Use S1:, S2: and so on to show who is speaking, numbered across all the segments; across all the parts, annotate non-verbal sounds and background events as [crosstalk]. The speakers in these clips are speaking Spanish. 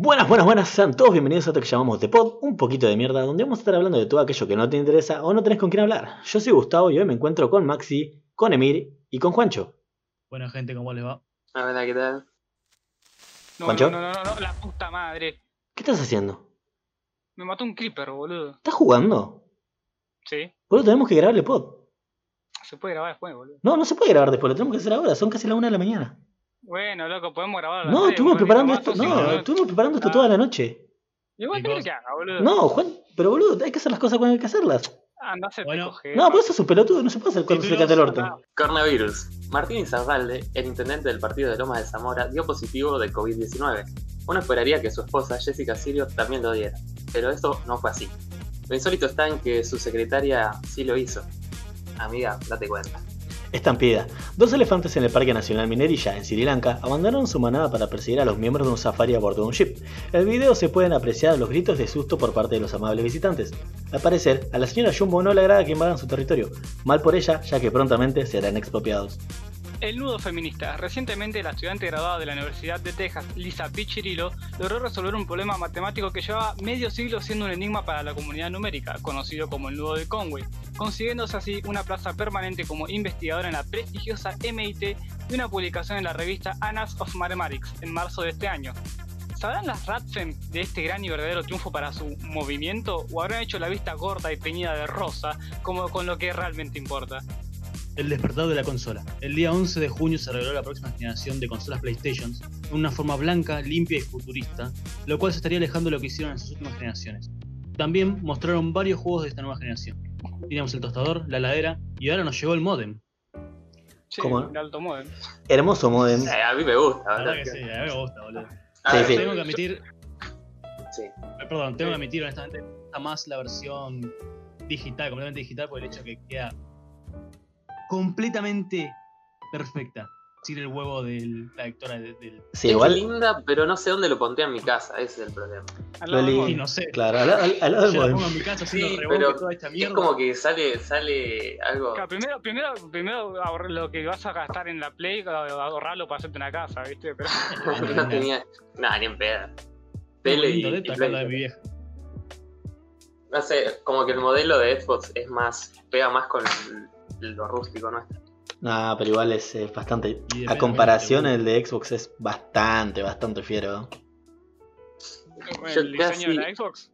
S1: Buenas, buenas, buenas, sean todos bienvenidos a esto que llamamos The Pod, un poquito de mierda, donde vamos a estar hablando de todo aquello que no te interesa o no tenés con quién hablar. Yo soy Gustavo y hoy me encuentro con Maxi, con Emir y con Juancho.
S2: Buena gente, ¿cómo les va?
S3: Hola, ¿qué tal?
S4: No,
S1: ¿Juancho?
S4: no, no, no, no, la puta madre.
S1: ¿Qué estás haciendo?
S4: Me mató un creeper, boludo.
S1: ¿Estás jugando?
S4: Sí.
S1: Boludo, tenemos que grabar el pod.
S4: Se puede grabar después, boludo.
S1: No, no se puede grabar después, lo tenemos que hacer ahora, son casi la una de la mañana.
S4: Bueno, loco, podemos grabar.
S1: No, estuvimos preparando esto, no, estuvimos preparando esto
S4: Ah.
S1: toda la noche.
S4: Igual que haga, boludo.
S1: No, Juan, pero boludo, hay que hacer las cosas cuando hay que hacerlas.
S4: Anda, se
S2: Bueno.
S4: te coge.
S1: No, pues eso es un pelotudo, no se puede hacer cuando se le el orto.
S3: Coronavirus. Martín Izarralde, el intendente del partido de Lomas de Zamora, dio positivo de COVID-19. Uno esperaría que su esposa, Jessica Sirio, también lo diera, pero esto no fue así. Lo insólito está en que su secretaria sí lo hizo. Amiga, date cuenta.
S1: Estampida. Dos elefantes en el Parque Nacional Minerilla, en Sri Lanka, abandonaron su manada para perseguir a los miembros de un safari a bordo de un ship. En el video se pueden apreciar los gritos de susto por parte de los amables visitantes. Al parecer, a la señora Jumbo no le agrada que invadan su territorio. Mal por ella, ya que prontamente serán expropiados.
S4: El nudo feminista. Recientemente, la estudiante graduada de la Universidad de Texas, Lisa Piccirillo, logró resolver un problema matemático que llevaba medio siglo siendo un enigma para la comunidad numérica, conocido como el nudo de Conway, consiguiéndose así una plaza permanente como investigadora en la prestigiosa MIT y una publicación en la revista Annals of Mathematics en marzo de este año. ¿Sabrán las Radfem de este gran y verdadero triunfo para su movimiento o habrán hecho la vista gorda y teñida de rosa como con lo que realmente importa?
S2: El despertar de la consola. El día 11 de junio se reveló la próxima generación de consolas PlayStation en una forma blanca, limpia y futurista, lo cual se estaría alejando de lo que hicieron en sus últimas generaciones. También mostraron varios juegos de esta nueva generación. Teníamos el tostador, la heladera y ahora nos llegó el modem.
S4: Sí,
S1: ¿Cómo?
S4: el alto modem.
S1: Hermoso modem.
S3: Eh, a mí me gusta, ¿verdad?
S2: que sí, a mí me gusta, boludo.
S1: Sí, sí.
S2: Tengo que admitir,
S3: sí.
S2: eh, perdón, tengo que admitir honestamente, me gusta más la versión digital, completamente digital, por el hecho que queda completamente perfecta. Sin el huevo de la lectora de- del.
S1: Sí,
S3: es
S1: igual.
S3: linda, pero no sé dónde lo pondría en mi casa, ese es el problema.
S4: Al lado del
S2: no sé.
S1: Claro, al, al- al lado del
S2: la pongo en mi casa haciendo
S3: Sí,
S2: revuelve
S3: pero
S2: toda esta
S3: Es como que sale, sale algo.
S4: Claro, primero, primero, primero ahorrar lo que vas a gastar en la Play, ahorrarlo para hacerte una casa, ¿viste? Pero, [laughs] [laughs]
S3: no tenía. Nada, ni en.
S2: Tengo
S3: Tele y,
S2: lindo
S3: y
S2: dedo acá la de mi
S3: Play.
S2: vieja.
S3: No sé, como que el modelo de Xbox es más. pega más con lo rústico nuestro.
S1: Nah, pero igual es eh, bastante. A comparación, el de Xbox es bastante, bastante fiero.
S3: Yo
S4: el diseño de la
S3: casi-
S4: Xbox.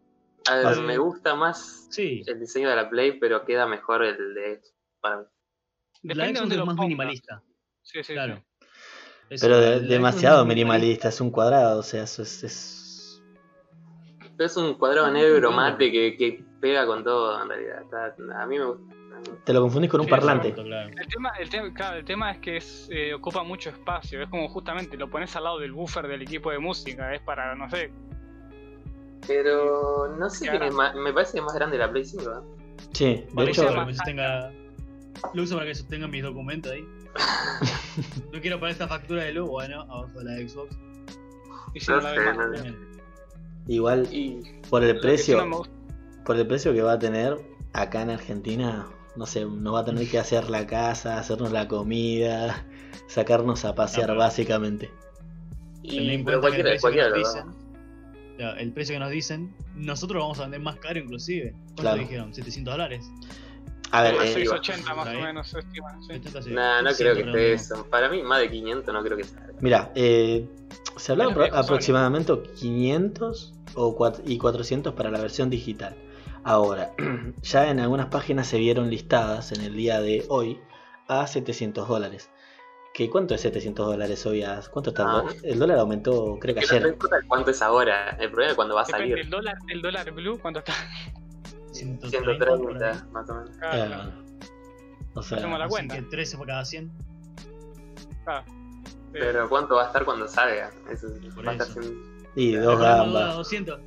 S3: A ver, me gusta más
S2: Sí,
S3: el diseño de la Play, pero queda mejor el de Xbox para mí.
S2: la
S4: Depende de
S2: Xbox
S4: dónde
S2: es
S4: lo
S2: más minimalista.
S4: Sí, sí,
S2: Claro.
S4: sí.
S1: Pero de-
S2: la Xbox
S1: demasiado minimalista, es un cuadrado, o sea, eso es. es-
S3: Pero es un cuadrado negro mate que, que pega con todo en realidad. Está- a mí me gusta.
S1: Te lo confundís con un
S4: Sí,
S1: parlante.
S2: Exacto, claro.
S4: El tema, el tema, claro, el tema es que es, eh, ocupa mucho espacio. Es como justamente lo pones al lado del buffer del equipo de música. Es para, no sé.
S3: Pero no sé es más. Me parece que es más grande la Play 5. ¿eh?
S1: Sí, de
S4: Parece
S1: hecho.
S2: Para
S4: más-
S2: que sostenga- Lo uso para que sostenga mis documentos ahí. [laughs] no quiero poner esta factura de luz, bueno, abajo de la Xbox.
S4: Y si
S3: No
S4: no la
S3: sé, no-.
S1: Igual,
S3: Y
S1: por el precio.
S4: no
S1: por el precio que va a tener acá en Argentina, no sé, no va a tener que hacer la casa, hacernos la comida, sacarnos a pasear
S2: pero-
S1: básicamente.
S3: y- pero
S2: que el
S3: cualquiera,
S2: precio que
S3: cualquiera
S2: nos
S3: lo da.
S2: dicen, ya, el precio que nos dicen, nosotros lo vamos a vender más caro inclusive. ¿Cuánto
S1: Claro.
S2: dijeron? ¿700 dólares?
S1: A ver,
S4: Más
S1: eh,
S4: 680 más
S2: Ahí.
S4: o menos, se estima. sí.
S2: 80, sí.
S3: Nah, no
S2: 700
S3: creo que esté eso. Para mí, más de 500 no creo que sea.
S1: mira, eh, se hablaba
S4: que
S1: aproximadamente 500 o cuat- y 400 para la versión digital. Ahora, [clears throat] ya en algunas páginas se vieron listadas en el día de hoy a 700 dólares. ¿Qué, ¿Cuánto es 700 dólares hoy? a- ¿Cuánto está el
S3: Ah.
S1: dólar? El dólar aumentó, creo que
S3: Que no
S1: ayer.
S3: importa cuánto es ahora. El problema es cuando va a
S4: Depende,
S3: salir.
S4: el dólar, el dólar blue, ¿cuánto está?
S2: 130, por ahí.
S3: 130, más o menos.
S4: Claro,
S1: Eh,
S4: claro.
S1: o sea,
S4: Hacemos la cuenta.
S2: que 13 por cada 100.
S4: claro. Sí.
S3: Pero cuánto va a estar cuando salga. Eso
S2: Por
S3: va a estar
S2: eso.
S3: sin-
S1: y dos gambas.
S2: 200.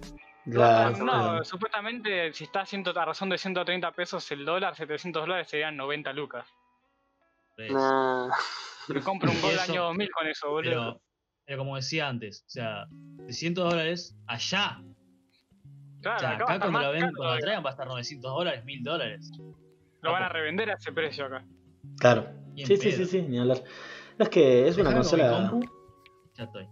S1: Claro,
S4: no, supuestamente si está a, ciento- a razón de 130 pesos el dólar, 700 dólares serían 90 lucas. Me compro un [laughs] gol
S2: Eso-
S4: año 2000 con eso, boludo.
S2: Pero, pero como decía antes, o sea, 600 dólares allá.
S4: claro,
S2: O sea,
S4: acá
S2: cuando la ven,
S4: caro
S2: cuando la
S4: todavía.
S2: traigan va a estar 900 dólares, 1000 dólares.
S4: Lo van a revender a ese precio acá.
S1: Claro. Sí, sí, sí, sí, ni hablar. No, es que es una consola.
S2: Ya estoy.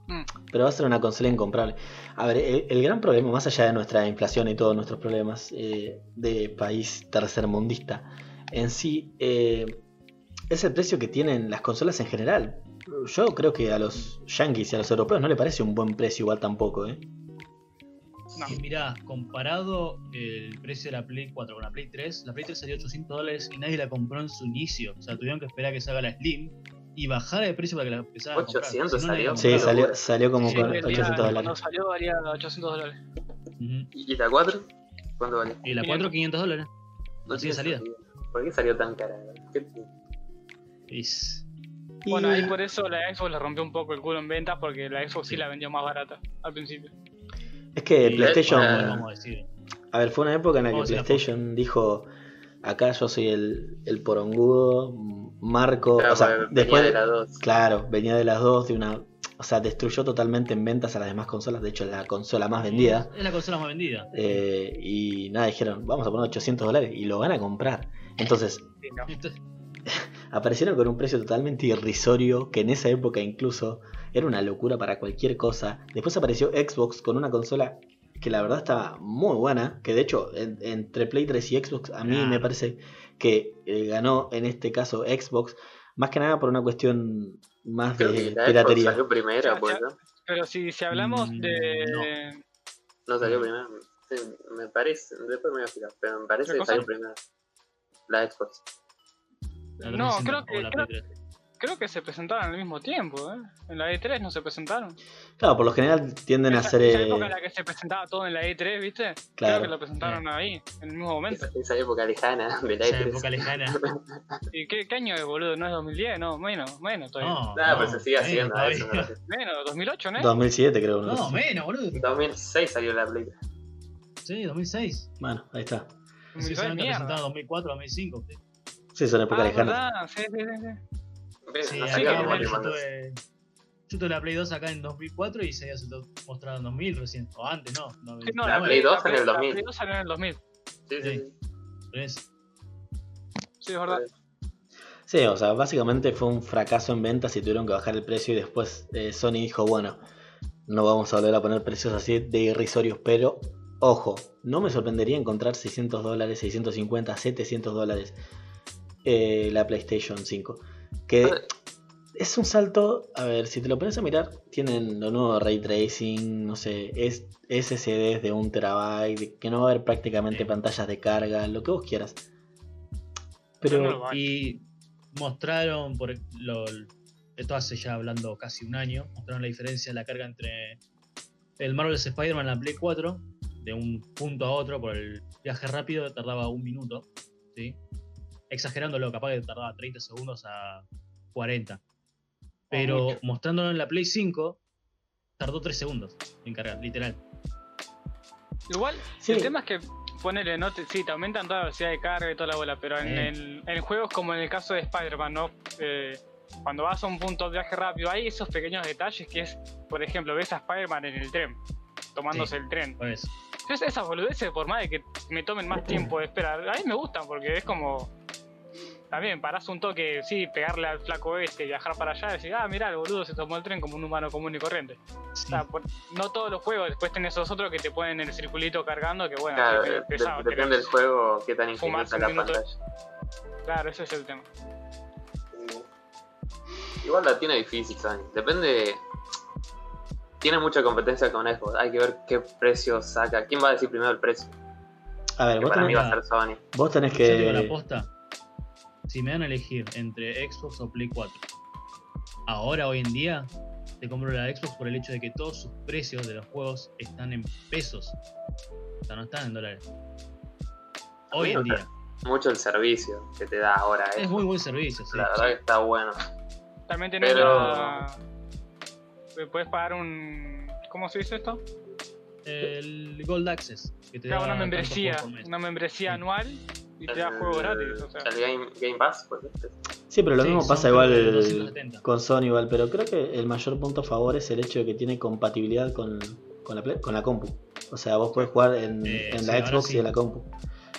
S1: Pero va a ser una consola incomprable. A ver, el, el gran problema, más allá de nuestra inflación y todos nuestros problemas eh, de país tercermundista, en sí, eh, es el precio que tienen las consolas en general. Yo creo que a los yankees y a los europeos no le parece un buen precio igual tampoco, ¿eh?
S4: No.
S2: Y mirá, comparado el precio de la Play 4 con la Play 3, la Play 3 salió 800 dólares y nadie la compró en su inicio. O sea, tuvieron que esperar a que salga la Slim y bajar el precio para que la a comprar.
S3: 800
S2: Si no, nadie la
S3: salió.
S1: Sí, salió, salió como
S4: Sí,
S1: con
S4: valía-
S1: 800
S4: Cuando
S1: dólares.
S4: salió valía 800 dólares.
S3: ¿Y la 4? ¿Cuánto vale?
S2: Y la 4, 500 dólares.
S3: No
S2: tiene salida.
S3: ¿Por qué salió tan cara? ¿Qué-
S2: Es-
S1: Y-
S4: Bueno, ahí por eso la Xbox le rompió un poco el culo en ventas porque la Xbox sí,
S2: Sí.
S4: la vendió más barata al principio.
S1: Es que PlayStation,
S2: vamos a decir.
S1: a ver, fue una época en la que
S2: a
S1: PlayStation dijo, acá yo soy el, el porongudo, Marco,
S3: Claro,
S1: o sea,
S3: venía
S1: después
S3: de las dos.
S1: Claro, venía de las dos, de una. O sea, destruyó totalmente en ventas a las demás consolas. De hecho, es la consola más vendida.
S2: Es la consola más vendida.
S1: Eh, y nada, dijeron, vamos a poner 800 dólares y lo van a comprar. Entonces, [laughs]
S4: Sí, no.
S2: Entonces, [laughs]
S1: aparecieron con un precio totalmente irrisorio, que en esa época incluso era una locura para cualquier cosa. Después apareció Xbox con una consola que la verdad estaba muy buena, que de hecho en- entre Play 3 y Xbox a mí
S2: Claro.
S1: me parece que eh, ganó en este caso Xbox, más que nada por una cuestión más
S3: Creo
S1: de
S3: que la Xbox
S1: piratería.
S3: salió primera,
S4: Ya,
S3: pues,
S4: ya.
S3: ¿no?
S4: Pero si, si hablamos
S2: Mm,
S4: de.
S3: No salió primera. Sí, me parece, después me voy a fijar, pero me parece
S4: ¿Qué
S3: que salió primera. La Xbox.
S2: la
S4: No,
S2: 360
S4: creo que- creo-
S2: Play 3.
S4: Creo que se presentaron al mismo tiempo, ¿eh? En la E3 no se presentaron.
S1: Claro, por lo general tienden a
S4: Esa,
S1: hacer.
S4: esa
S1: eh,
S4: época en la que se presentaba todo en la E3, ¿viste?
S1: Claro.
S4: Creo que lo presentaron ahí, en el mismo momento.
S3: Esa, esa época lejana de la
S2: Esa
S3: E3.
S2: época lejana. [laughs]
S4: ¿Y qué, qué año es, boludo? ¿No es 2010? No, menos, menos todavía.
S2: No,
S3: Nah,
S2: no,
S3: pero se sigue
S2: menos
S3: haciendo
S2: todavía.
S3: eso. me parece.
S4: Menos, 2008, ¿no?
S1: 2007 creo. ¿no?
S2: No, menos, boludo.
S3: En 2006 salió la Play.
S2: Sí, 2006.
S1: Bueno, ahí está.
S2: Sí,
S4: 2006,
S2: solamente
S4: mierda.
S2: presentado 2004, 2005. Sí,
S1: Sí, son épocas
S4: Ah,
S1: lejanas.
S4: verdad, sí, sí, sí, sí.
S3: ¿Ves?
S2: sí
S3: no
S2: acá yo tuve, yo tuve la Play 2 acá en 2004 y se había mostrado en 2000 recién. O antes, no. no
S4: Sí, no,
S3: La
S2: no,
S3: Play 2
S4: la
S3: salió en el
S4: la
S3: 2000.
S4: Play 2 salió en el 2000.
S3: Sí, sí, sí.
S2: es-
S4: Sí, es verdad.
S1: Sí, o sea, básicamente fue un fracaso en ventas y tuvieron que bajar el precio y después eh, Sony dijo, bueno, no vamos a volver a poner precios así de irrisorios, pero ojo, no me sorprendería encontrar 600 dólares, 650, 700 dólares eh, la PlayStation 5. Que
S3: Ah.
S1: es un salto, a ver, si te lo pones a mirar, tienen lo nuevo Ray Tracing, no sé, es SSDs de un terabyte, que no va a haber prácticamente
S2: Sí.
S1: pantallas de carga, lo que vos quieras. Pero...
S4: No, no,
S2: Y mostraron, por lo, esto hace ya hablando casi un año, mostraron la diferencia en la carga entre el Marvel's Spider-Man en la Play 4, de un punto a otro, por el viaje rápido tardaba un minuto, ¿sí? Exagerándolo, capaz que tardaba 30 segundos a 40. Pero
S4: mucho.
S2: mostrándolo en la Play 5, tardó 3 segundos en cargar, literal.
S4: Igual,
S1: Sí.
S4: el tema es que, ponele, no te, sí, te aumentan toda la velocidad de carga y toda la bola, pero en,
S2: Eh.
S4: el- en juegos como en el caso de Spider-Man, ¿no? Eh, cuando vas a un punto de viaje rápido, hay esos pequeños detalles que es, por ejemplo, ves a Spider-Man en el tren, tomándose
S2: Sí.
S4: el tren.
S2: Pues,
S4: Entonces, esas boludeces, por más de que me tomen más tiempo de esperar, a mí me gustan porque es como. También parás un toque, sí, pegarle al flaco este, viajar para allá y decir, ah, mirá, el boludo se tomó el tren como un humano común y corriente. O
S2: sí.
S4: sea, por- no todos los juegos, después tenés esos otros que te ponen el circulito cargando, que bueno,
S3: Claro,
S4: es
S3: eh,
S4: pesado.
S3: de- depende del juego, qué tan ingeniosa la pantalla.
S4: Claro, ese es el tema.
S3: Igual la tiene difícil, Sony. Depende. Tiene mucha competencia con Xbox. Hay que ver qué precio saca. ¿Quién va a decir primero el precio?
S1: A ver,
S3: Que
S1: vos
S3: para mí
S1: tenés,
S3: va a ser Sony.
S1: vos tenés
S2: Yo digo la
S1: que...
S2: posta. Si me dan a elegir entre Xbox o Play 4, ahora, hoy en día, te compro la Xbox por el hecho de que todos sus precios de los juegos están en pesos. O sea, no están en dólares. Hoy en día.
S3: Mucho el servicio que te da ahora.
S2: Es
S3: eh.
S2: muy buen servicio, sí.
S3: La verdad que está bueno.
S4: También tenés
S3: Pero-
S4: la. Puedes pagar un. ¿Cómo se dice esto?
S2: El Gold Access. Que te
S4: Claro,
S2: da
S4: una membresía. Una membresía
S2: Sí.
S4: anual y te da juegos gratis. O sea.
S3: El Game, Game Pass, pues. este.
S1: Sí, pero lo
S2: Sí,
S1: mismo pasa igual
S2: 270.
S1: con Sony igual, pero creo que el mayor punto a favor es el hecho de que tiene compatibilidad con, con, la, Play- con la compu. O sea, vos podés jugar en,
S2: Eh,
S1: en
S2: sí,
S1: la Xbox
S2: sí.
S1: y en la compu.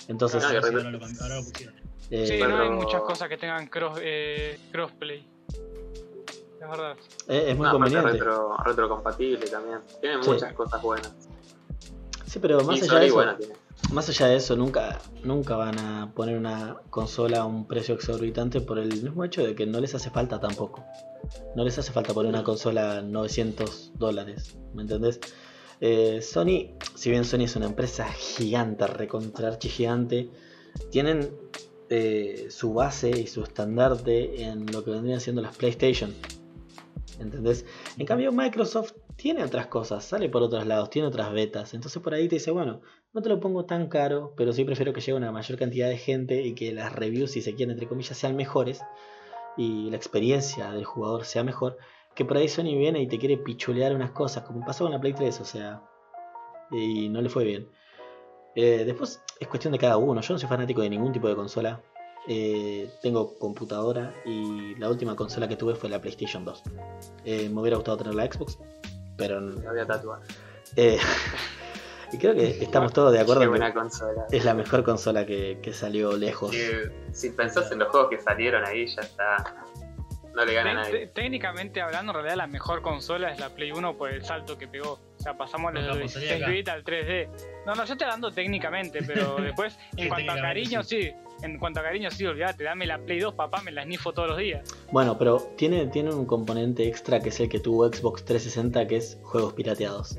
S1: Entonces,
S3: No,
S2: Ahora, lo ahora lo pusieron.
S1: eh,
S4: Sí,
S3: Pero-
S4: no hay muchas cosas que tengan cross, eh, crossplay. Es verdad.
S1: Es, es muy
S3: No,
S1: conveniente.
S3: retro, retrocompatible también. Tiene
S1: Sí.
S3: muchas cosas buenas.
S1: Sí, pero más allá de eso,
S3: bueno, tiene.
S1: más allá de eso, nunca, nunca van a poner una consola a un precio exorbitante por el mismo hecho de que no les hace falta tampoco. No les hace falta poner una consola a 900 dólares, ¿me entendés? Eh, Sony, si bien Sony es una empresa gigante, recontra gigante, tienen eh, su base y su estandarte en lo que vendrían siendo las PlayStation. ¿Entendés? En cambio, Microsoft tiene otras cosas, sale por otros lados, tiene otras betas. Entonces por ahí te dice, bueno, no te lo pongo tan caro, pero sí prefiero que llegue una mayor cantidad de gente y que las reviews, si se quieren, entre comillas, sean mejores y la experiencia del jugador sea mejor. Que por ahí Sony viene y te quiere pichulear unas cosas, como pasó con la Play 3, o sea, y no le fue bien. Eh, después es cuestión de cada uno. Yo no soy fanático de ningún tipo de consola. Eh, tengo computadora y la última consola que tuve fue la PlayStation 2. Eh, me hubiera gustado tener la Xbox, pero no.
S3: Me voy a tatuar.
S1: Eh, [laughs] y creo que estamos todos de acuerdo
S3: Qué
S1: en que
S3: buena consola.
S1: es la mejor consola que, que salió lejos.
S3: Que, si pensás en los juegos que salieron ahí, ya está. No le gana a nadie.
S4: te- Técnicamente hablando, en realidad la mejor consola es la Play 1 por el salto que pegó. Sea, pasamos de
S2: No,
S4: los
S2: pues, salía
S4: 16
S2: acá.
S4: bits al 3D. No, no, yo estoy hablando técnicamente, pero [laughs] después, en
S2: Sí,
S4: cuanto a cariño, sí. En cuanto a cariño, sí, olvídate, dame la Play 2, papá, me la snifo todos los días.
S1: Bueno, pero tiene, tiene un componente extra que es el que tuvo Xbox 360, que es juegos pirateados.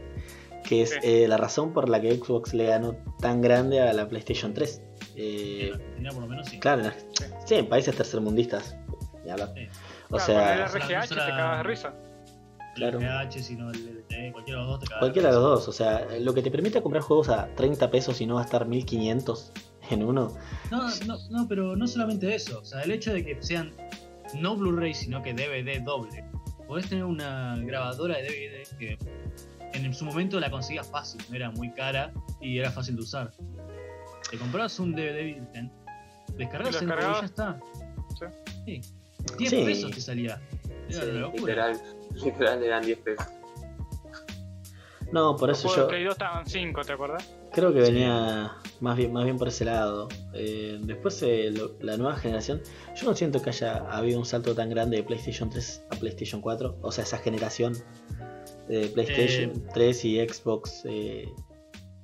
S1: Que es
S4: Sí.
S1: eh, la razón por la que Xbox le ganó tan grande a la PlayStation 3. Eh,
S2: En Argentina por lo menos sí.
S1: claro, en- sí, en países tercermundistas.
S2: Sí.
S1: O
S4: Claro,
S1: sea,
S2: la
S4: RGH te
S2: consola-
S4: cagas de risa.
S1: Claro.
S2: El PH, sino el LTE, cualquiera de los dos te caga.
S1: Cualquiera de los dos, o sea, lo que te permite comprar juegos a 30 pesos y no gastar 1500 en uno.
S2: No, no, no, pero no solamente eso. O sea, el hecho de que sean no Blu-ray, sino que DVD doble. Podés tener una grabadora de DVD que en su momento la conseguías fácil, no era muy cara y era fácil de usar. Te comprabas un DVD virgen, descargabas el y ya está. Sí. 10
S1: Sí.
S2: pesos te salía. Era
S3: Sí,
S2: una locura.
S3: literal. Literal eran 10 pesos.
S1: No, por
S4: Los
S1: eso yo
S4: Play 2 estaban 5, ¿te acuerdas?
S1: creo que
S2: Sí.
S1: venía más bien, más bien por ese lado. Eh, después eh, lo- la nueva generación, yo no siento que haya habido un salto tan grande de PlayStation 3 a PlayStation 4. O sea, esa generación de PlayStation
S2: Eh.
S1: 3 y Xbox eh,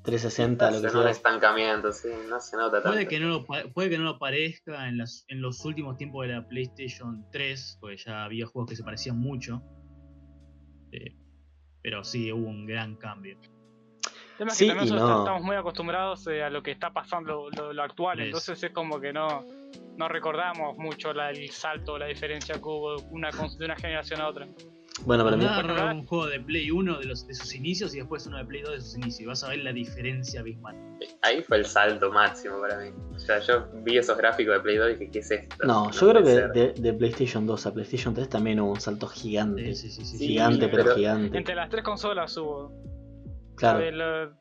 S1: 360, lo que sea.
S3: estancamiento, sí, no se nota tanto.
S2: Puede que no lo, puede que no lo parezca en, las, en los últimos tiempos de la PlayStation 3, porque ya había juegos que se parecían mucho. Eh, pero sí, hubo un gran cambio.
S4: El tema es
S1: Sí
S4: que también nosotros
S1: no.
S4: estamos muy acostumbrados eh, a lo que está pasando, lo, lo actual,
S2: Es.
S4: entonces es como que no, no recordamos mucho la- el salto, la diferencia que hubo una, de una generación a otra.
S1: Bueno, pero
S2: Andá a
S1: mi-
S2: agarrar un juego de Play 1 de, los, de sus inicios y después uno de Play 2 de sus inicios. Y vas a ver la diferencia abismal.
S3: Ahí fue el salto máximo para mí. O sea, yo vi esos gráficos de Play 2 y dije, ¿qué es esto?
S1: no, yo creo que de, de PlayStation 2 a PlayStation 3 también hubo un salto gigante.
S2: Sí, sí, sí, sí.
S1: Gigante,
S3: Sí,
S1: pero,
S3: pero-
S1: gigante.
S4: Entre las tres consolas hubo.
S1: Claro.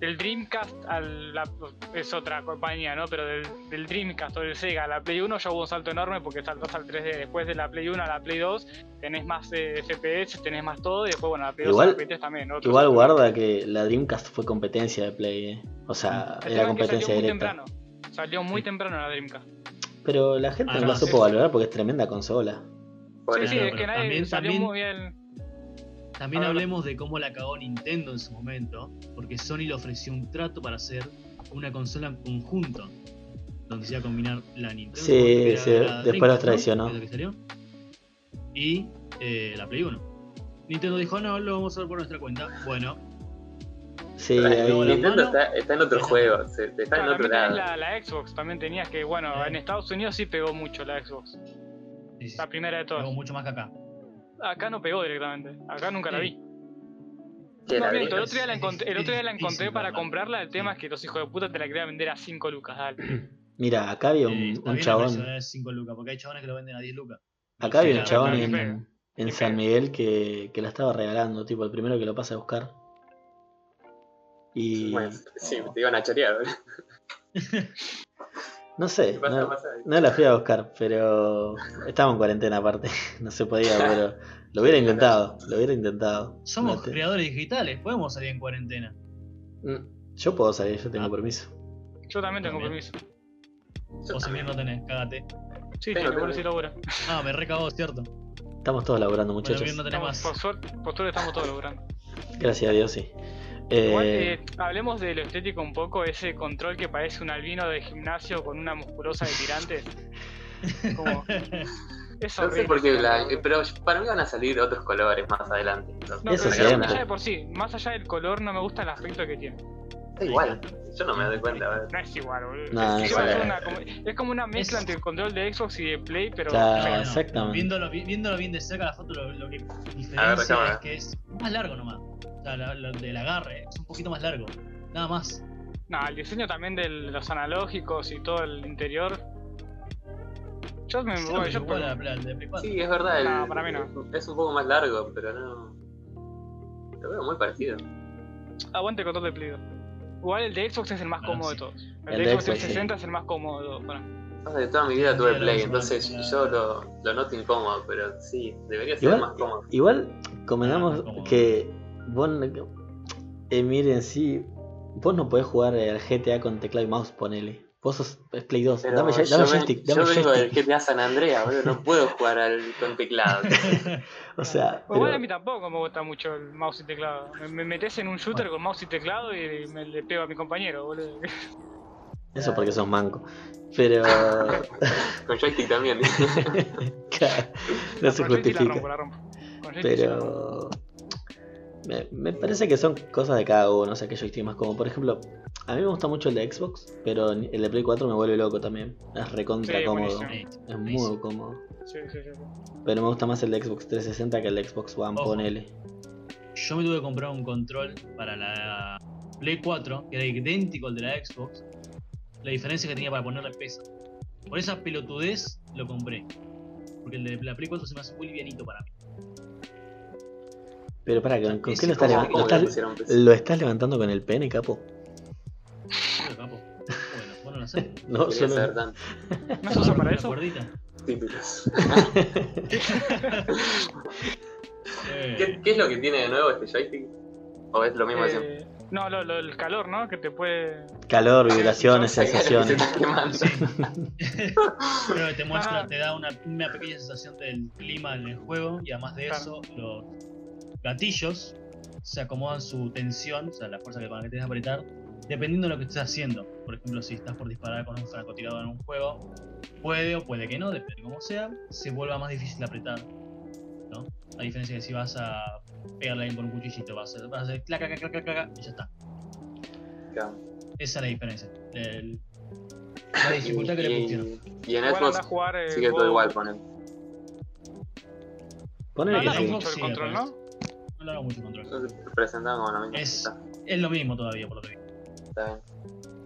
S4: Del, Dreamcast al la- es otra compañía, ¿no? Pero del, del Dreamcast o del Sega a la Play 1 ya hubo un salto enorme porque saltás al 3D. Después de la Play 1 a la Play 2 tenés más eh, FPS, tenés más todo y después, bueno, la Play 2
S1: Igual-
S4: a la Play 3 también. otro
S1: Igual
S4: salto.
S1: guarda que la Dreamcast fue competencia de Play, eh. o sea,
S4: El
S1: era competencia
S4: salió muy temprano. Salió muy temprano la Dreamcast.
S1: Pero la gente no la supo valorar porque es tremenda consola.
S4: Sí, sí, es que nadie
S2: también-
S4: salió
S2: también-
S4: muy bien.
S2: También hablemos de cómo la cagó Nintendo en su momento, porque Sony le ofreció un trato para hacer una consola en conjunto, donde se iba a combinar la Nintendo.
S1: Sí,
S2: 64, que era
S1: sí,
S2: la
S1: después
S2: ¿no?
S1: traicionó.
S2: Y eh, la Play 1. Nintendo dijo, no, lo vamos a hacer por nuestra cuenta. Bueno,
S1: Sí, ahí-
S2: la-
S3: Nintendo está, está en otro juego, está en otro lado.
S4: la, la Xbox, también tenías que, bueno,
S2: Sí.
S4: en Estados Unidos sí pegó mucho la Xbox.
S2: sí, sí,
S4: La primera de todas.
S2: pegó mucho más que acá.
S4: Acá no pegó directamente. Acá nunca la vi.
S3: Sí,
S4: No,
S3: la
S4: miento, el otro día la encontré, el otro día la
S2: difícil
S4: encontré para comprarla. El tema es que los hijos de puta te la querían vender a 5 lucas, dale. [clears throat]
S1: Mira, acá había un, un chabón.
S2: precio, es 5 lucas, porque hay chabones que lo venden a 10 lucas.
S1: Acá había un chabón en, en San. Miguel que, que la estaba regalando, tipo el primero que lo pasa a buscar. Y
S3: Bueno, sí, te iban a chorear. [laughs]
S1: no sé,
S3: ¿Qué pasa?
S1: no,
S3: pasa?
S1: no la fui a buscar, pero estaba en cuarentena aparte, [laughs] no se podía, [laughs] pero lo hubiera intentado, lo hubiera intentado.
S2: Somos
S1: No te-
S2: creadores digitales, podemos salir en cuarentena.
S1: Mm, Yo puedo salir, yo tengo
S2: Ah.
S1: permiso.
S4: Yo también tengo
S2: También.
S4: permiso.
S3: Yo
S2: Vos si bien
S3: también.
S2: no tenés, cágate.
S4: Sí, por
S3: permiso.
S4: si labura.
S2: Ah, me recagó, cierto.
S1: Estamos todos laburando,
S2: Bueno,
S1: muchachos.
S2: no
S4: Estamos- por, suerte, por suerte estamos todos logrando.
S1: Gracias a Dios, sí.
S4: Igual,
S1: Eh,
S4: eh, hablemos de lo estético un poco, ese control que parece un albino de gimnasio con una musculosa de tirantes. [laughs] Como... Es
S3: No sé por qué pero para mí van a salir otros colores más adelante. No,
S4: No,
S1: Eso
S4: pero ya de por sí, más allá del color no me gusta el aspecto que tiene.
S3: Da igual, yo no me doy cuenta. a ver.
S4: No es igual, boludo.
S1: No,
S4: es,
S1: es
S4: igual, es una- como, es como una mezcla
S2: Es-
S4: entre el control de Xbox y de Play, pero
S1: Claro, exactamente.
S2: Viéndolo, vi- viéndolo bien de cerca la foto, lo, lo que
S3: ver,
S2: diferencia es que es más largo nomás. O sea, la- la- del agarre es un poquito más largo. Nada más.
S4: No, el diseño también de los analógicos y todo el interior. Yo me
S2: Sí,
S4: bueno,
S2: pero
S4: yo por-
S2: de Play 4.
S3: Sí, es verdad. el-
S4: No, para mí no.
S3: Es un poco más largo, pero no. Lo veo muy parecido.
S4: Aguante el control de Play 2. Igual el de Xbox es el más cómodo
S2: sí.
S4: de todos. El,
S1: El
S4: de Xbox
S1: Xbox,
S4: 360 es el más cómodo mí.
S3: Pasa que toda mi vida tuve
S2: Sí,
S3: Play,
S2: la-
S3: entonces
S2: la-
S3: yo lo, lo noto incómodo, pero sí, debería ser
S1: Igual,
S3: más cómodo.
S1: igual convengamos
S2: Ah,
S1: que vos, no- eh, miren, sí, vos no podés jugar al GTA con teclado y mouse, ponele. Vos sos es Play 2.
S3: Pero
S1: dame,
S3: yo,
S1: dame
S3: ven-
S1: joystick,
S3: yo
S1: dame
S3: vengo del. GTA San Andreas, boludo, no puedo [laughs] jugar al, con teclado. [laughs]
S1: O sea,
S4: Igual
S1: pero-
S4: a mí tampoco me gusta mucho el mouse y teclado. Me, me metes en un shooter
S2: Bueno.
S4: con mouse y teclado y me le pego a mi compañero, boludo.
S1: eso porque sos manco. Pero [laughs]
S3: con joystick también.
S1: claro, no se justifica.
S4: la rompo. Con joystick sí la rompo.
S1: Pero me, me parece que son cosas de cada uno, o sea que joystick más como, por ejemplo, a mí me gusta mucho el de Xbox, pero el de Play 4 me vuelve loco también. Es recontra
S4: Sí,
S1: cómodo.
S4: buenísimo.
S1: Es muy cómodo.
S4: Sí, sí, sí. sí.
S1: Pero me gusta más el de Xbox 360 que el de Xbox One,
S2: Ojo.
S1: ponele.
S2: Yo me tuve que comprar un control para la Play 4, que era idéntico al de la Xbox. La diferencia que tenía para ponerle peso. Por esa pelotudez lo compré. Porque el de la Play 4 se me hace muy livianito para mí.
S1: Pero para, ¿con, qué lo estás,
S3: ¿Cómo-
S1: leva-
S3: cómo
S1: lo estás- lo levantando con el pene, capo?
S2: Pero, capo. Bueno, vos no lo sé. [laughs]
S1: No,
S3: Quería
S1: solo-
S3: saber tanto.
S4: ¿No se usa para eso?
S2: Eh,
S3: ¿Qué, qué es lo que tiene de nuevo este joystick? ¿O es lo mismo de siempre?
S4: Eh, no, lo, lo- el calor, ¿no? Que te puede.
S1: Calor, vibraciones,
S3: No sé,
S1: sensaciones. [laughs]
S2: Pero te muestra,
S4: Ah.
S2: te da una, una pequeña sensación del clima en el juego y además de eso, los gatillos se acomodan su tensión, o sea, la fuerza que con la que tienes que apretar, dependiendo de lo que estés haciendo. Por ejemplo, si estás por disparar con un francotirador en un juego, puede o puede que no, depende de cómo sea, se vuelva más difícil de apretar. ¿no? A diferencia de si vas a pegarle a alguien con un cuchillito, vas a, vas a hacer clac, clac, clac, clac, clac, y ya está. Esa es la diferencia. El- la dificultad que le
S3: Y-
S2: pusieron.
S3: Y en Xbox
S4: a jugar. eh,
S3: sigue todo igual con él.
S1: Sí.
S4: mucho el
S2: Sí,
S4: control, ¿no?
S2: No lo hago mucho control.
S3: Entonces presentaban como la misma.
S2: Es, es lo mismo todavía, por lo que vi.
S3: está bien.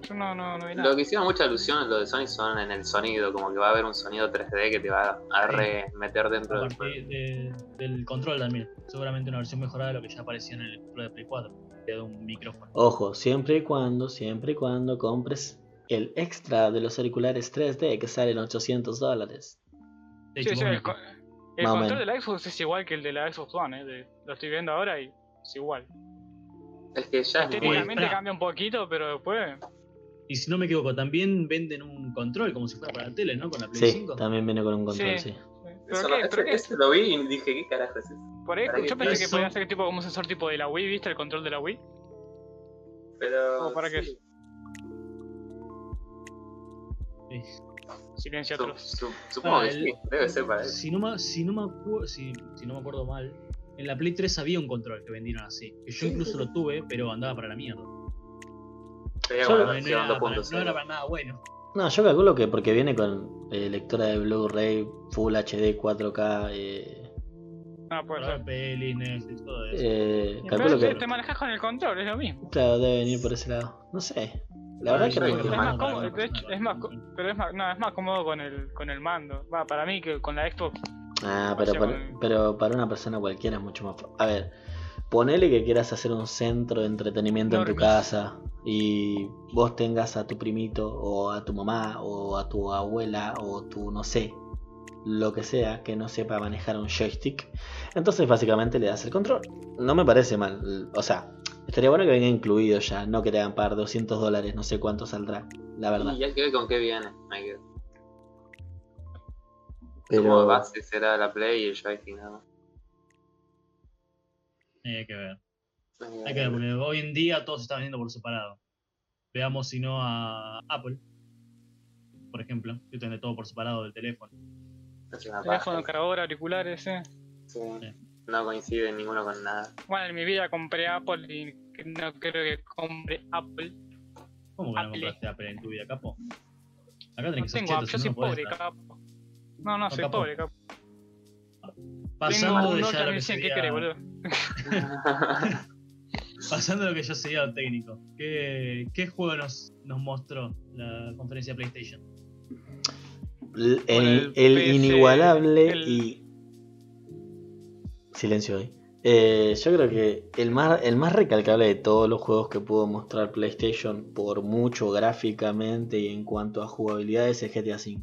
S4: Yo no, no, no vi nada.
S3: Lo que hicieron mucha alusión en lo de Sony son en el sonido, como que va a haber un sonido 3D que te va a re meter dentro del
S2: de- del control también. Seguramente una versión mejorada de lo que ya aparecía en el control de Play 4. De un micrófono.
S1: Ojo, siempre y cuando, siempre y cuando compres el extra de los auriculares 3D que salen 800 dólares.
S4: Sí, sí, el, co- el
S1: Más
S4: control de la Xbox es igual que el de la Xbox One, ¿eh? De- lo estoy viendo ahora y es igual.
S3: Es que ya es muy...
S4: Técnicamente cambia un poquito, pero después.
S2: Y si no me equivoco, también venden un control como si fuera para la tele, ¿no? Con la Play
S1: Sí,
S2: 5.
S1: también viene con un control,
S4: Sí.
S1: sí.
S4: ¿Pero
S3: Eso
S4: qué?
S3: no-
S4: ¿Pero
S3: ese-
S4: qué?
S3: ese lo vi y dije, ¿qué carajo es eso?
S4: Por ahí, yo pensé que podía ser tipo como un sensor tipo de la Wii, ¿viste? El control de la Wii.
S3: Pero...
S4: ¿O para
S3: Sí.
S4: Silencio atroz.
S3: su- supongo
S2: Ah,
S3: que
S2: el-
S3: sí, debe ser para eso.
S2: Si no, me, si, no me si, si no me acuerdo mal, en la Play 3 había un control que vendieron así. Que yo
S3: Sí,
S2: incluso
S3: sí,
S2: lo tuve, pero andaba para la mierda.
S3: Sería
S2: No, era, para,
S3: 2.0.
S2: no era para nada bueno.
S1: No, yo calculo que porque viene con eh, lectora de Blu-ray, Full HD, 4K. Eh,
S4: Ah,
S2: Para
S4: ser.
S2: ver pelis, Netflix, todo eso.
S1: eh,
S4: Y
S1: calculo
S4: pero
S1: que.
S4: te manejas con el control, es lo mismo.
S1: Claro, debe venir por ese lado. No sé. La verdad
S2: yo
S1: que
S4: Es más cómodo, de hecho, es más, pero es más, no, es más cómodo con el, con el mando. Va, para mí que con la Xbox.
S1: Ah, pero para,
S4: con-
S1: pero para una persona cualquiera es mucho más. A ver, ponele que quieras hacer un centro de entretenimiento en tu casa y vos tengas a tu primito o a tu mamá o a tu abuela o tu no sé, lo que sea que no sepa manejar un joystick. Entonces básicamente le das el control. No me parece mal. O sea, estaría bueno que venga incluido ya, no que te hagan pagar 200 dólares, no sé cuánto saldrá, la verdad.
S3: Y hay que ver con qué viene. hay que ver. Como
S1: Pero
S3: base será la Play y el joystick nada más.
S2: Hay que ver. Hay que ver, porque hoy en día todo se está vendiendo por separado. Veamos si no a Apple, por ejemplo, que tiene todo por separado del teléfono.
S4: Teléfono, cargador, auriculares, eh.
S3: Sí.
S2: Sí.
S3: No coincide ninguno con nada.
S4: Bueno, en mi vida compré Apple y no creo que compre Apple.
S2: ¿Cómo que no
S4: Apple.
S2: compraste Apple en tu vida, capo? Acá tenés
S4: No
S2: que ser
S4: tengo
S2: cheto,
S4: Apple, yo
S2: si
S4: soy
S2: no, no
S4: pobre, capo. No, no,
S2: No,
S4: soy
S2: capo.
S4: pobre, capo.
S2: Pasando
S4: Tengo
S2: de ya que
S4: 1100, ¿qué querés, boludo? [laughs]
S2: Pasando a lo que yo sería lo técnico. ¿Qué, qué juego nos, nos mostró la conferencia de PlayStation?
S1: el,
S4: el
S1: el
S4: PC,
S1: inigualable
S4: el-
S1: y. Silencio ahí. Eh, yo creo que el más, el más recalcable de todos los juegos que pudo mostrar PlayStation, por mucho gráficamente y en cuanto a jugabilidad, es el GTA V.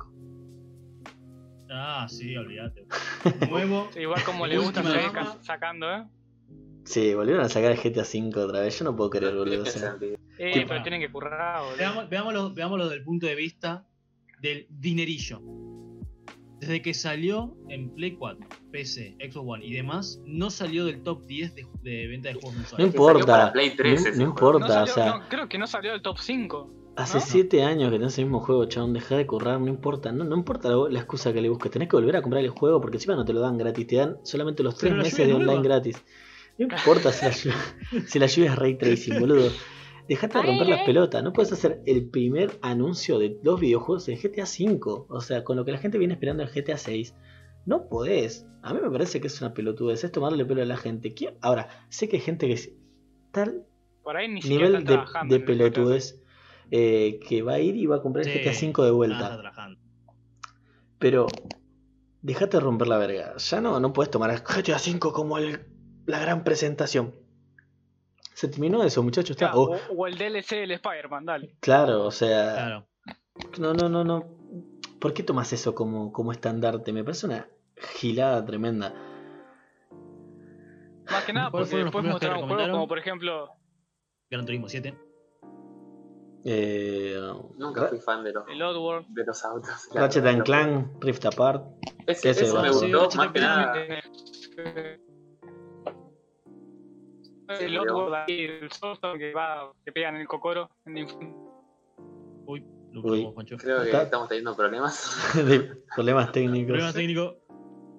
S2: Ah, sí, olvídate. [laughs] Nuevo.
S4: Sí, igual como le gusta
S2: Última
S4: seguir
S2: gama.
S4: ca- sacando, eh.
S1: Sí, volvieron a sacar el GTA V otra vez. Yo no puedo creer, boludo. o sea.
S4: Eh,
S2: Tipo-
S4: pero tienen que currar, boludo.
S2: Veamos, veámoslo, veámoslo desde el punto de vista del dinerillo. Desde que salió en Play 4, PC, Xbox One y demás, no salió del top 10 de, de venta de juegos
S1: no
S2: mensuales.
S3: Para
S1: importa.
S3: Play 3
S1: no, no importa,
S4: No
S1: o
S4: salió-
S1: sea.
S4: no, creo que no salió del top 5.
S1: Hace
S4: ¿no?
S1: 7 años que tenés el mismo juego, chabón. Deja de currar, no importa. No, no importa la, la excusa que le busques. Tenés que volver a comprar el juego porque encima no te lo dan gratis. Te dan solamente los 3
S2: Pero la
S1: meses de online
S2: nueva.
S1: gratis. No importa si la, lluvia, si la lluvia es ray tracing, boludo. Dejate de romper las pelotas. No puedes hacer el primer anuncio de dos videojuegos en GTA V. O sea, con lo que la gente viene esperando en GTA 6. No podés. A mí me parece que es una pelotudez. Es tomarle pelo a la gente. ¿Quién- Ahora, sé que hay gente que es tal
S4: Por ahí ni siquiera
S1: nivel de, de pelotudez eh, que va a ir y va a comprar el
S2: Sí.
S1: GTA V de vuelta. Pero déjate de romper la verga. Ya no, no puedes tomar el GTA V como el- la gran presentación. Se terminó eso, muchachos.
S4: Claro, o, o el DLC del Spider-Man, dale.
S1: claro, o sea.
S2: Claro.
S1: No, no, no, no. ¿Por qué tomas eso como, como estandarte? Me parece una gilada tremenda.
S4: Más que nada
S2: ¿Cuáles
S4: porque después mostraron juegos como por ejemplo
S2: Gran Turismo 7.
S1: Eh,
S3: Nunca fui fan de los,
S4: el Oddworld.
S3: de los autos.
S1: Ratchet and Clank, Rift Apart.
S3: Ese,
S1: Ese
S3: ese me gustó más que nada.
S4: El Oddworld ahí, el Soulstone que va, que pegan en el cocoro. En
S2: Uy, lo
S1: Uy.
S2: Pancho.
S3: Creo que
S1: Está-
S3: estamos teniendo problemas. [laughs]
S1: de problemas técnicos.
S2: Problema técnico.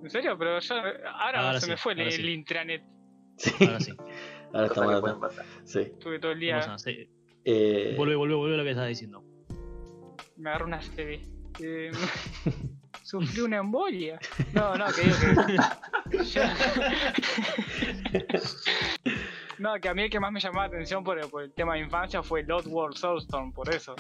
S4: ¿En serio? Pero yo, ahora,
S2: Ahora
S4: se
S2: sí,
S4: me fue el,
S2: sí.
S4: intranet.
S1: Sí,
S2: Ahora sí. [laughs]
S1: ahora estamos
S3: pasar.
S1: Sí.
S4: Estuve todo el día.
S1: Eh,
S2: Vuelve, vuelve, vuelve a lo que estaba diciendo.
S4: Me agarró una CB. Eh, [laughs] sufrí una embolia. No, no, que digo que. yo- no, que a mí el que más me llamaba la atención por, por el tema de infancia fue el Oddworld Soulstorm, por eso.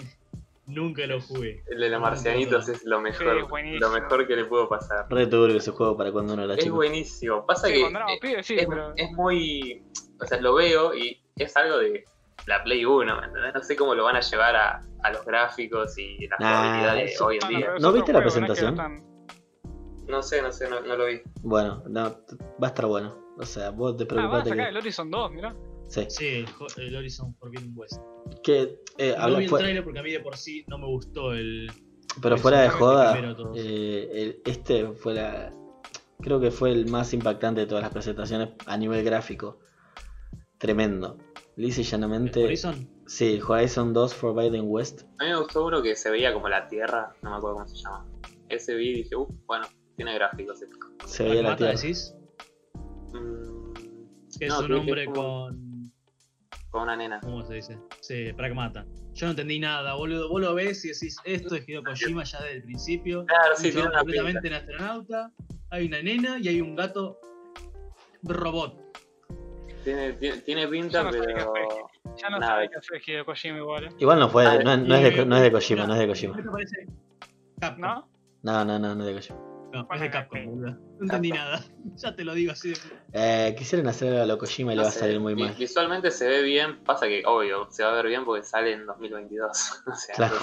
S2: Nunca lo jugué.
S3: El de los marcianitos es lo mejor,
S4: Sí,
S3: lo mejor que le pudo pasar.
S1: Re turbio ese juego para cuando uno era
S3: Es
S1: chico.
S3: buenísimo. Pasa
S4: Sí,
S3: que eh,
S4: pibes, sí,
S3: es,
S4: pero.
S3: es muy. O sea, lo veo y es algo de la Play 1, ¿me entendés? No sé cómo lo van a llevar a, a los gráficos y las
S1: Nah,
S3: hoy en día.
S4: es
S1: ¿No viste la
S4: juego, no es que
S1: presentación?
S3: No sé, no sé, no, no lo vi.
S1: Bueno, no, va a estar bueno. O sea, vos te
S4: Ah, van a
S1: preocupate
S4: sacar
S1: que.
S4: el Horizon 2, mirá.
S1: Sí.
S2: Sí, el, el Horizon Forbidden West.
S1: Que, eh,
S2: No vi el trailer porque a mí de por sí no me gustó el.
S1: pero fuera de joda, eh, el- este fue la. Creo que fue el más impactante de todas las presentaciones a nivel gráfico. Tremendo. Lisa y
S2: ¿El
S1: llanamente.
S2: Horizon?
S1: Sí, Horizon 2 Forbidden West.
S3: A mí me gustó uno que se veía como la Tierra, no me acuerdo cómo se llama. Ese vi y dije, uh, bueno, tiene gráficos. esto.
S1: Se veía la
S2: ¿Pragmata
S1: tierra.
S2: decís?
S3: Mm,
S2: Que
S3: No,
S2: es un
S3: que
S2: hombre
S3: es como-
S2: con.
S3: con una nena.
S2: ¿Cómo se dice? Sí, pragmata. Yo no entendí nada, boludo. Vos lo ves y decís, esto es Hideo Kojima ya desde el principio.
S3: Claro, sí, una
S2: completamente
S3: pinta.
S2: en astronauta. Hay una nena y hay un gato robot.
S3: Tiene, tiene, tiene pinta, pero.
S4: Ya no sabe qué hacer Hideo Kojima igual, ¿eh?
S1: Igual no fue,
S3: Ah,
S1: no, no es de,
S2: y-
S1: no es de Kojima, no es de
S2: ¿Qué
S1: Kojima.
S2: te parece? Capcom.
S4: ¿No?
S1: No, no, no, no es de Kojima.
S2: No, es
S4: Bueno,
S2: de Capcom,
S4: ok.
S2: boludo. No entendí nada. [laughs] Ya te lo digo así de.
S1: Eh, quisieron hacer a lo Kojima y le va a salir muy mal.
S3: Visualmente se ve bien, pasa que, obvio, se va a ver bien porque sale en 2022. [laughs] o sea,
S1: Claro.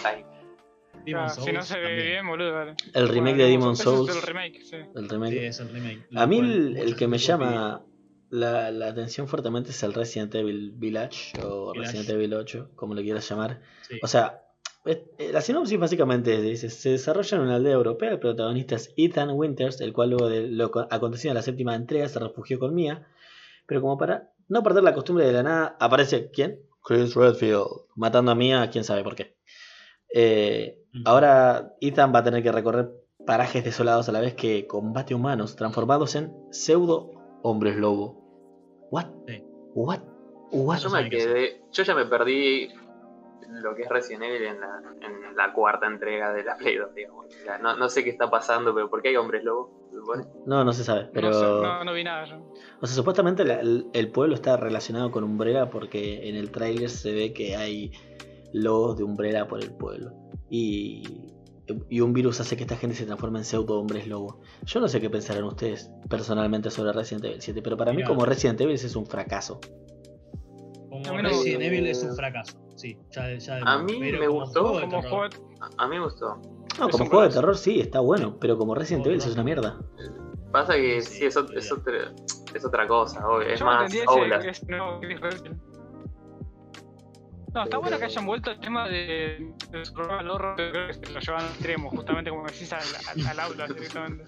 S4: Ah, si no
S2: Souls
S4: se ve
S2: también.
S4: bien, boludo, dale.
S1: El remake
S4: Bueno,
S1: de Demon's
S4: ese es
S1: Souls,
S4: el remake, sí.
S1: el
S2: Sí,
S1: remake.
S2: es el remake.
S1: A mí
S2: Lo
S1: el, que me llama la, la atención fuertemente es el Resident Evil Village o
S2: Village.
S1: Resident Evil 8, como le quieras llamar.
S2: Sí.
S1: O sea, la sinopsis básicamente dice, se desarrolla en una aldea europea, el protagonista es Ethan Winters, el cual luego de lo acontecido en la séptima entrega se refugió con Mia, pero como para no perder la costumbre de la nada, aparece ¿quién? Chris Redfield, matando a Mia, quién sabe por qué. Eh, ahora Ethan va a tener que recorrer parajes desolados a la vez que combate humanos transformados en pseudo hombres lobo. What? What? What?
S3: Yo me quedé, yo ya me perdí lo que es Resident Evil en la, en la cuarta entrega de la Play 2, digamos. no, no, sé qué está pasando, pero ¿por qué hay hombres lobos?
S1: No, no se sabe, pero...
S4: No, no, vi nada yo.
S1: O sea, supuestamente el, pueblo está relacionado con Umbrella porque en el tráiler se ve que hay lobos de Umbrella por el pueblo. Y, y un virus hace que esta gente se transforme en pseudo hombres lobo. Yo no sé qué pensarán ustedes personalmente sobre Resident Evil 7, pero para mí como Resident Evil es un fracaso.
S2: Como Resident Evil es un fracaso. Sí, ya, ya
S3: a mí me gustó. Como juego A mí me gustó.
S1: No, como juego de terror sí, está bueno, pero como Resident Evil es una mierda.
S3: Pasa que sí, es, otra, es, otra, cosa, es más
S4: no, está bueno que hayan vuelto el tema de, de survival horror, pero creo que se lo llevan al extremo, justamente como decís al, al, aula directamente.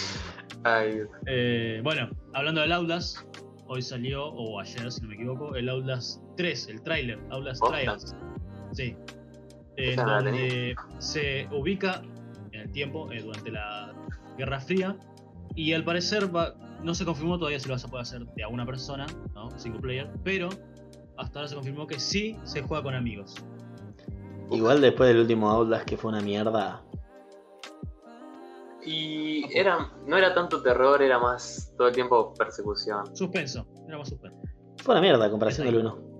S4: [laughs]
S2: Ay. Eh, bueno, hablando del aulas, hoy salió, o ayer si no me equivoco, el Aulas 3, el trailer, Aulas Trials. Sí. En donde se ubica en el tiempo, eh, durante la Guerra Fría, y al parecer va, no se confirmó todavía si lo vas a poder hacer de a una persona, ¿no? Single player, pero hasta ahora se confirmó que sí se juega con amigos.
S1: Igual después del último Outlast que fue una mierda.
S3: Y era, no era tanto terror, era más todo el tiempo persecución.
S2: Suspenso, era más suspenso.
S1: Fue una mierda comparación del 1.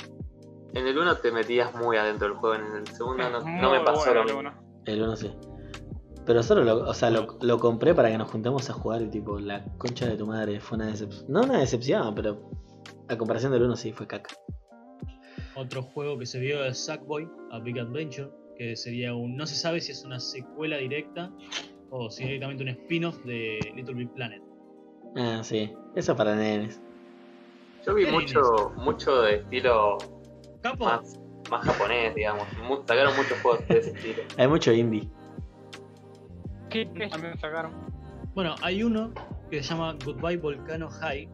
S3: En el 1 te metías muy adentro del juego, en el segundo no, me pasó lo mismo.
S1: El 1 sí. Pero solo lo, o sea, lo, lo, compré para que nos juntemos a jugar y tipo, la concha de tu madre fue una decepción. No una decepción, pero a comparación del 1 sí fue caca.
S2: Otro juego que se vio es Sackboy, A Big Adventure, que sería un. No se sabe si es una secuela directa o si es directamente un spin-off de Little Big Planet.
S1: Ah, sí, eso para nenes.
S3: Yo vi mucho, mucho de estilo Más, más japonés, digamos. Sacaron muchos juegos de ese estilo. [laughs]
S1: Hay mucho indie.
S4: ¿Qué, también sacaron?
S2: Bueno, hay uno que se llama Goodbye Volcano High,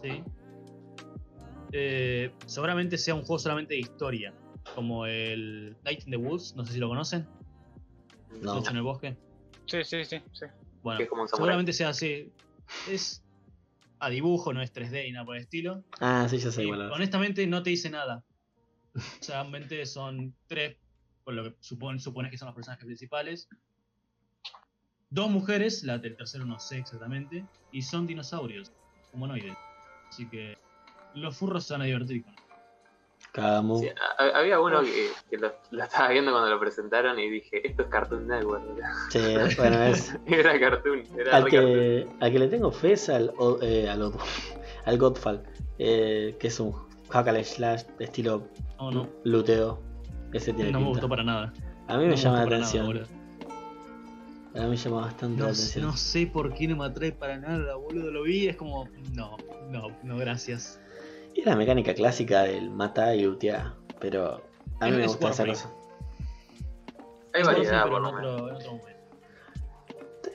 S2: ¿sí? Eh, seguramente sea un juego solamente de historia, como el Night in the Woods, no sé si lo conocen. No. en el bosque?
S4: Sí, sí, sí. sí.
S2: Bueno, seguramente sea así. Es a dibujo, no es 3D y nada por el estilo.
S1: Ah, sí, ya sé. Igual,
S2: honestamente no te dice nada. Solamente son tres, por lo que supones que son los personajes principales. Dos mujeres, la del tercero no sé exactamente, y son dinosaurios, humanoides. Así que los furros se van a divertir
S1: con
S3: había uno que, lo, estaba viendo cuando lo presentaron y dije, esto es Cartoon Network.
S1: Sí, bueno, es. [laughs]
S3: era cartoon. Era
S1: al, que, al que le tengo fe es al, eh, al, al Godfall, eh, que es un hack slash de estilo oh, no. luteo. Ese tiene
S2: no me gustó para nada.
S1: A mí me, llama la atención. a mí me llama bastante la atención.
S2: No sé por qué no me atrae para nada, boludo. Lo vi es como, no, no, no, gracias.
S1: Y la mecánica clásica del mata y lutea, pero a mí me gusta esa cosa.
S3: Hay variedad,
S2: por lo menos.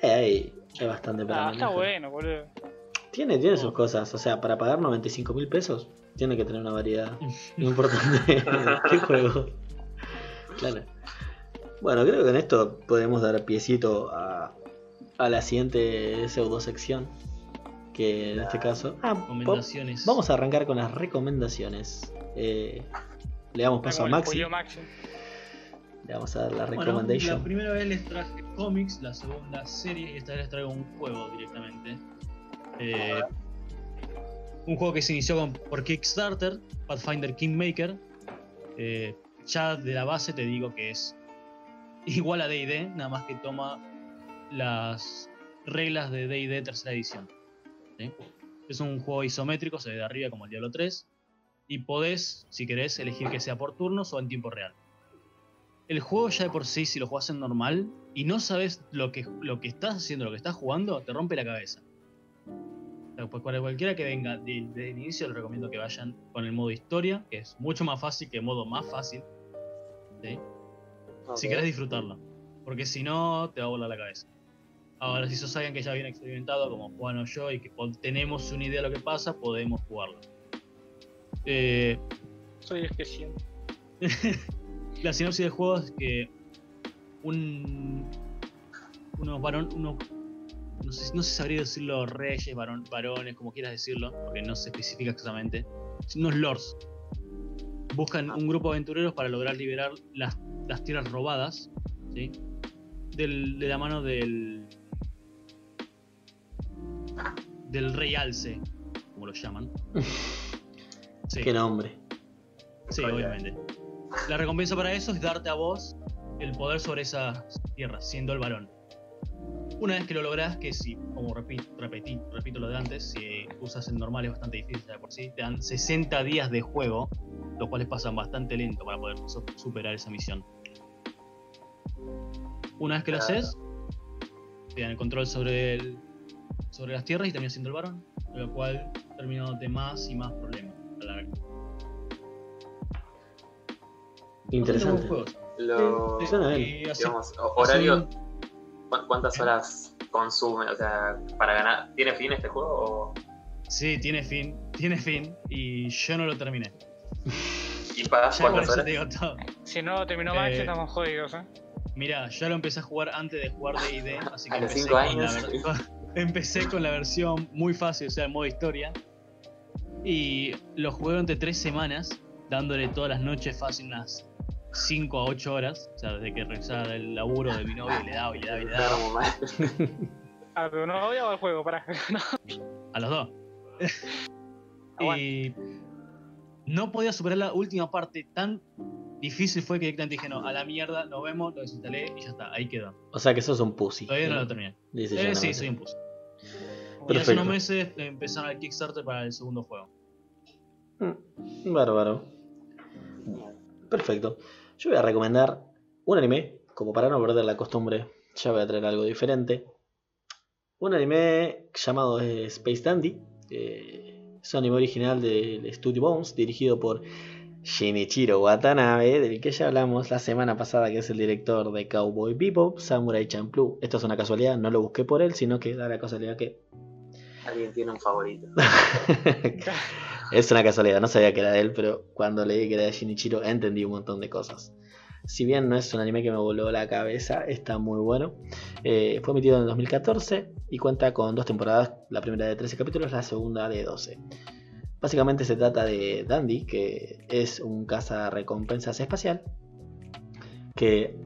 S1: Hay, hay bastante para
S4: ah, Está bueno, boludo.
S1: Tiene, tiene sus cosas, o sea, para pagar 95 mil pesos, tiene que tener una variedad [laughs] importante. ¿Qué [laughs] juego? Claro. Bueno, creo que en esto podemos dar piecito a, a la siguiente pseudo sección que en este caso.
S2: Ah, recomendaciones.
S1: Vamos a arrancar con las recomendaciones. Eh, le damos paso a Maxi. Le vamos a dar la recomendación.
S2: la primera vez les traje cómics, la segunda serie y esta vez les traigo un juego directamente. Eh, un juego que se inició con, por Kickstarter, Pathfinder Kingmaker. Eh, ya de la base te digo que es igual a DD, nada más que toma las reglas de DD tercera edición. Es un juego isométrico, se ve de arriba como el Diablo 3, y podés, si querés, elegir que sea por turnos o en tiempo real. El juego ya de por sí, si lo jugás en normal y no sabes lo que, lo que estás haciendo, lo que estás jugando, te rompe la cabeza. Pues para cualquiera que venga desde el inicio, les recomiendo que vayan con el modo historia, que es mucho más fácil que el modo más fácil. Si querés disfrutarlo. Porque si no, te va a volar la cabeza. Ahora, si sos alguien que ya viene experimentado, como Juan o yo, y que tenemos una idea de lo que pasa, podemos jugarlo. Eh,
S4: Soy el que siento. [laughs]
S2: la sinopsis del juego es que un unos varón unos no sé, no sé si sabría decirlo reyes varón, varones como quieras decirlo porque no se especifica exactamente unos lords buscan un grupo de aventureros para lograr liberar las, las tierras robadas ¿sí? Del- de la mano del del rey alce como lo llaman [laughs] sí.
S1: Qué nombre.
S2: Sí, obviamente. La recompensa para eso es darte a vos el poder sobre esas tierras, siendo el varón. Una vez que lo lográs, que si, como repito, repetí, repito lo de antes, si usas el normal es bastante difícil de por sí, te dan 60 días de juego, los cuales pasan bastante lento para poder su- superar esa misión. Una vez que lo
S3: Claro.
S2: haces, te dan el control sobre, el- sobre las tierras y terminas siendo el varón, lo cual terminándote más y más problemas. a la larga.
S1: Interesante.
S2: Juegos.
S3: Lo,
S1: Sí, suena bien.
S2: Y así-
S3: digamos, o- horario,
S2: así-
S3: ¿cu- ¿cuántas horas consume? O sea, para ganar, ¿tiene fin este juego? O...
S2: Sí, tiene fin, tiene fin y yo no lo terminé.
S3: ¿Y
S2: por
S3: cuántas horas?
S2: te digo todo.
S4: Si no terminó Max,
S2: Eh,
S4: estamos jodidos, ¿eh?
S2: Mira, ya lo empecé a jugar antes de jugar D&D, [laughs] así que empecé
S3: cinco
S2: con, la [laughs] empecé con la versión muy fácil, o sea, el modo historia. Y lo jugué durante tres semanas, dándole todas las noches fácil unas 5 a 8 horas. O sea, desde que regresaba del laburo de mi novio y le daba y le daba y le daba.
S4: A tu novia o al juego, para. [laughs]
S2: A los dos. [laughs] Y no podía superar la última parte. Tan difícil fue que directamente dije, no, a la mierda, nos vemos, lo desinstalé y ya está, ahí quedó.
S1: O sea que sos un pussy.
S2: Todavía no lo terminé.
S1: Dice
S2: Eh, sí, soy un pussy. Y
S1: Perfecto.
S2: hace unos meses empezaron el Kickstarter para el segundo juego.
S1: Mm, Bárbaro. Perfecto. Yo voy a recomendar un anime, como para no perder la costumbre, ya voy a traer algo diferente. Un anime llamado eh, Space Dandy. eh, es un anime original del Studio Bones, dirigido por Shinichiro Watanabe, del que ya hablamos la semana pasada, que es el director de Cowboy Bebop, Samurai Champloo. Esto es una casualidad, no lo busqué por él, sino que da la casualidad que
S3: Alguien tiene un favorito. [laughs]
S1: es una casualidad, no sabía que era de él, pero cuando leí que era de Shinichiro entendí un montón de cosas. Si bien no es un anime que me voló la cabeza, está muy bueno. Eh, fue emitido en 2014 y cuenta con dos temporadas, la primera de 13 capítulos, la segunda de 12. Básicamente se trata de Dandy, que es un recompensas espacial, que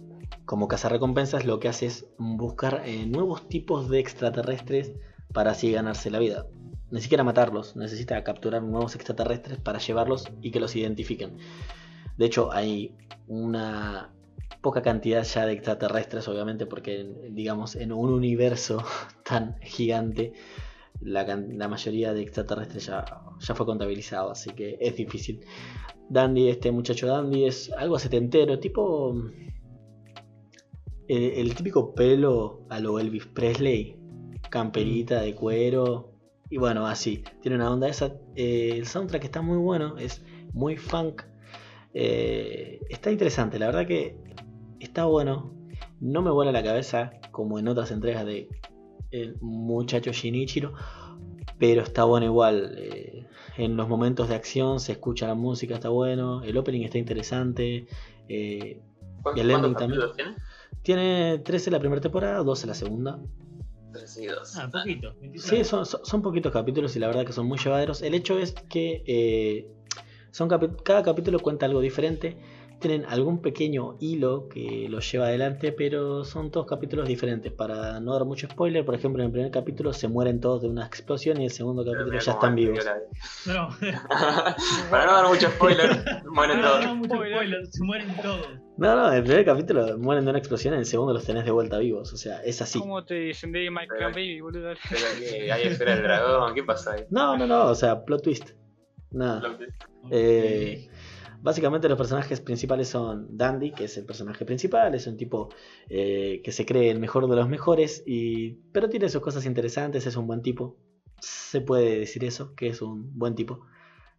S1: como recompensas lo que hace es buscar eh, nuevos tipos de extraterrestres para así ganarse la vida. Ni siquiera matarlos, necesita capturar nuevos extraterrestres para llevarlos y que los identifiquen. De hecho, hay una poca cantidad ya de extraterrestres, obviamente, porque digamos en un universo [laughs] tan gigante, la, mayoría de extraterrestres ya, fue contabilizado, así que es difícil. Dandy, este muchacho Dandy, es algo setentero, tipo el, el típico pelo a lo Elvis Presley, camperita de cuero, y bueno, así, tiene una onda esa. eh, el soundtrack está muy bueno, es muy funk. eh, está interesante, la verdad que está bueno. No me vuela la cabeza como en otras entregas de el muchacho Shinichiro, pero está bueno igual. eh, en los momentos de acción se escucha la música, está bueno. El opening está interesante. eh,
S3: ¿Cuántos,
S1: el ending
S3: capítulos tiene?
S1: tiene 13 la primera temporada, 12 la segunda.
S3: Tres y dos.
S2: Ah, poquito. 26.
S1: Sí, son, son, son poquitos capítulos y la verdad que son muy llevaderos. El hecho es que eh, son capi- cada capítulo cuenta algo diferente. Tienen algún pequeño hilo que los lleva adelante, pero son todos capítulos diferentes. Para no dar mucho spoiler, por ejemplo, en el primer capítulo se mueren todos de una explosión y en el segundo capítulo ya están vivos.
S3: dio la-
S2: No, [laughs]
S3: Para no dar mucho spoiler, mueren todos.
S2: no, mucho spoiler, se mueren todos.
S1: No, no, en el primer capítulo mueren de una explosión, en el segundo los tenés de vuelta vivos. O sea, es así.
S4: ¿Cómo te dicen de Michael
S3: Pero-
S4: Baby, boludo?
S3: Pero que hay esfera del dragón, ¿qué pasó ahí?
S1: No, no, no, o sea, plot twist. Nada. Eh, básicamente los personajes principales son Dandy, que es el personaje principal, es un tipo eh, que se cree el mejor de los mejores, y, pero tiene sus cosas interesantes, es un buen tipo. Se puede decir eso, que es un buen tipo.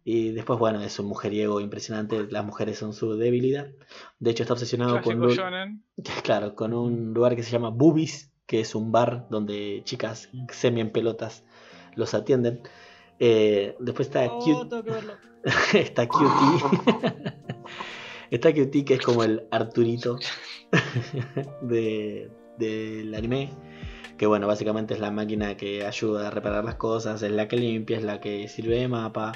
S1: Y después, bueno, es un mujeriego impresionante. Las mujeres son su debilidad. De hecho, está obsesionado con [laughs] claro, con un lugar que se llama Boobies, que es un bar donde chicas semi en pelotas los atienden. Eh, después está
S2: Oh, [laughs]
S1: está Cutie. [laughs] está Cutie, que es como el Arturito [laughs] de, del anime. Que bueno, básicamente es la máquina que ayuda a reparar las cosas, es la que limpia, es la que sirve de mapa.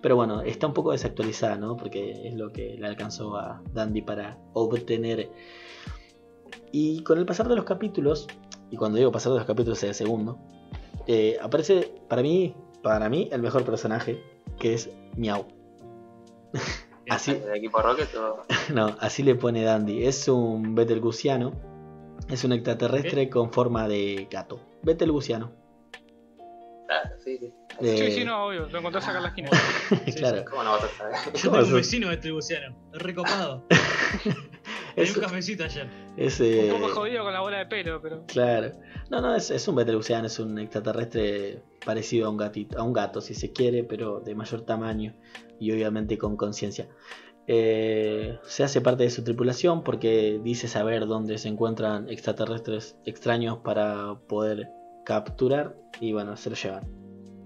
S1: Pero bueno, está un poco desactualizada, ¿no? Porque es lo que le alcanzó a Dandy para obtener. Y con el pasar de los capítulos, y cuando digo pasar de los capítulos es el segundo, eh, aparece para mí, para mí, el mejor personaje, que es Miau. Así,
S3: De equipo Rocket o... [laughs]
S1: no, así le pone Dandy. Es un Betelgusiano. Es un extraterrestre con forma de gato. Betelgusiano.
S3: Claro, sí, sí.
S1: Eh,
S4: Sí, sí, no, obvio. Lo encontrás acá en la [laughs] esquina. [laughs]
S2: Sí,
S1: claro.
S3: ¿Cómo no vas a saber?
S2: Yo tengo un vecino es recopado.
S1: Es,
S2: un cafecito ayer.
S1: es,
S4: Un poco jodido con la bola de pelo, pero.
S1: Claro. No, no, es, es un Betelgusiano, es un extraterrestre parecido a un gatito, a un gato si se quiere, pero de mayor tamaño y obviamente con conciencia. Eh, se hace parte de su tripulación porque dice saber dónde se encuentran extraterrestres extraños para poder capturar y bueno, se lo llevan.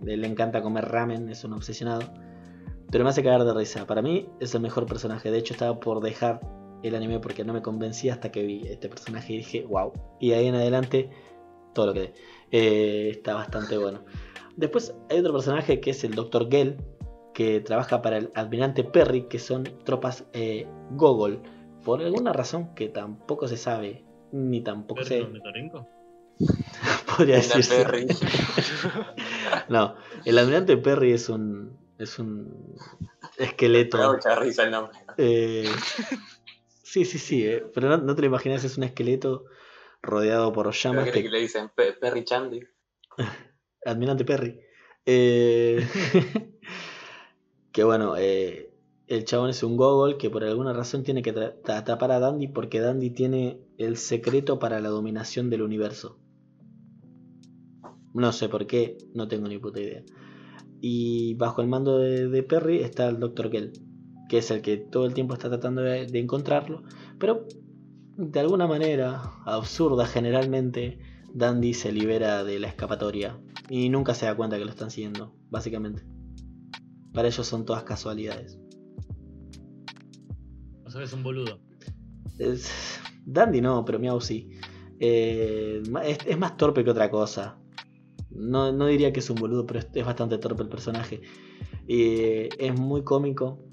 S1: Eh, Le encanta comer ramen, es un obsesionado. Pero me hace cagar de risa. Para mí es el mejor personaje. De hecho, estaba por dejar el anime porque no me convencía hasta que vi este personaje y dije, wow. Y ahí en adelante, todo lo que dé. Eh, está bastante bueno. Después hay otro personaje que es el Dr. Gell, que trabaja para el Admirante Perry, que son tropas eh, Gogol. Por alguna razón que tampoco se sabe, ni tampoco
S2: ¿Ver
S1: se
S2: Torenco?
S1: podría decirse.
S3: Perry. [laughs]
S1: No, el Admirante Perry es un, es un esqueleto.
S3: Me da mucha risa el nombre.
S1: Eh, sí, sí, sí, eh, pero no, no te lo imaginas, es un esqueleto rodeado por llamas.
S3: que
S1: que-
S3: le dicen Pe- Perry Chandy. [laughs]
S1: Admirante Perry. Eh, [laughs] que bueno, eh, el chabón es un gogol que por alguna razón tiene que tra- ta- atrapar a Dandy porque Dandy tiene el secreto para la dominación del universo. No sé por qué, no tengo ni puta idea. Y bajo el mando de, de Perry está el Dr. Gell, que es el que todo el tiempo está tratando de, de encontrarlo, pero de alguna manera absurda generalmente, Dandy se libera de la escapatoria y nunca se da cuenta que lo están siguiendo, básicamente. Para ellos son todas casualidades.
S2: O sea, es un boludo.
S1: Es- Dandy no, pero Miau sí. Eh, es, es más torpe que otra cosa. No, no diría que es un boludo, pero es, es bastante torpe el personaje. Eh, es muy cómico.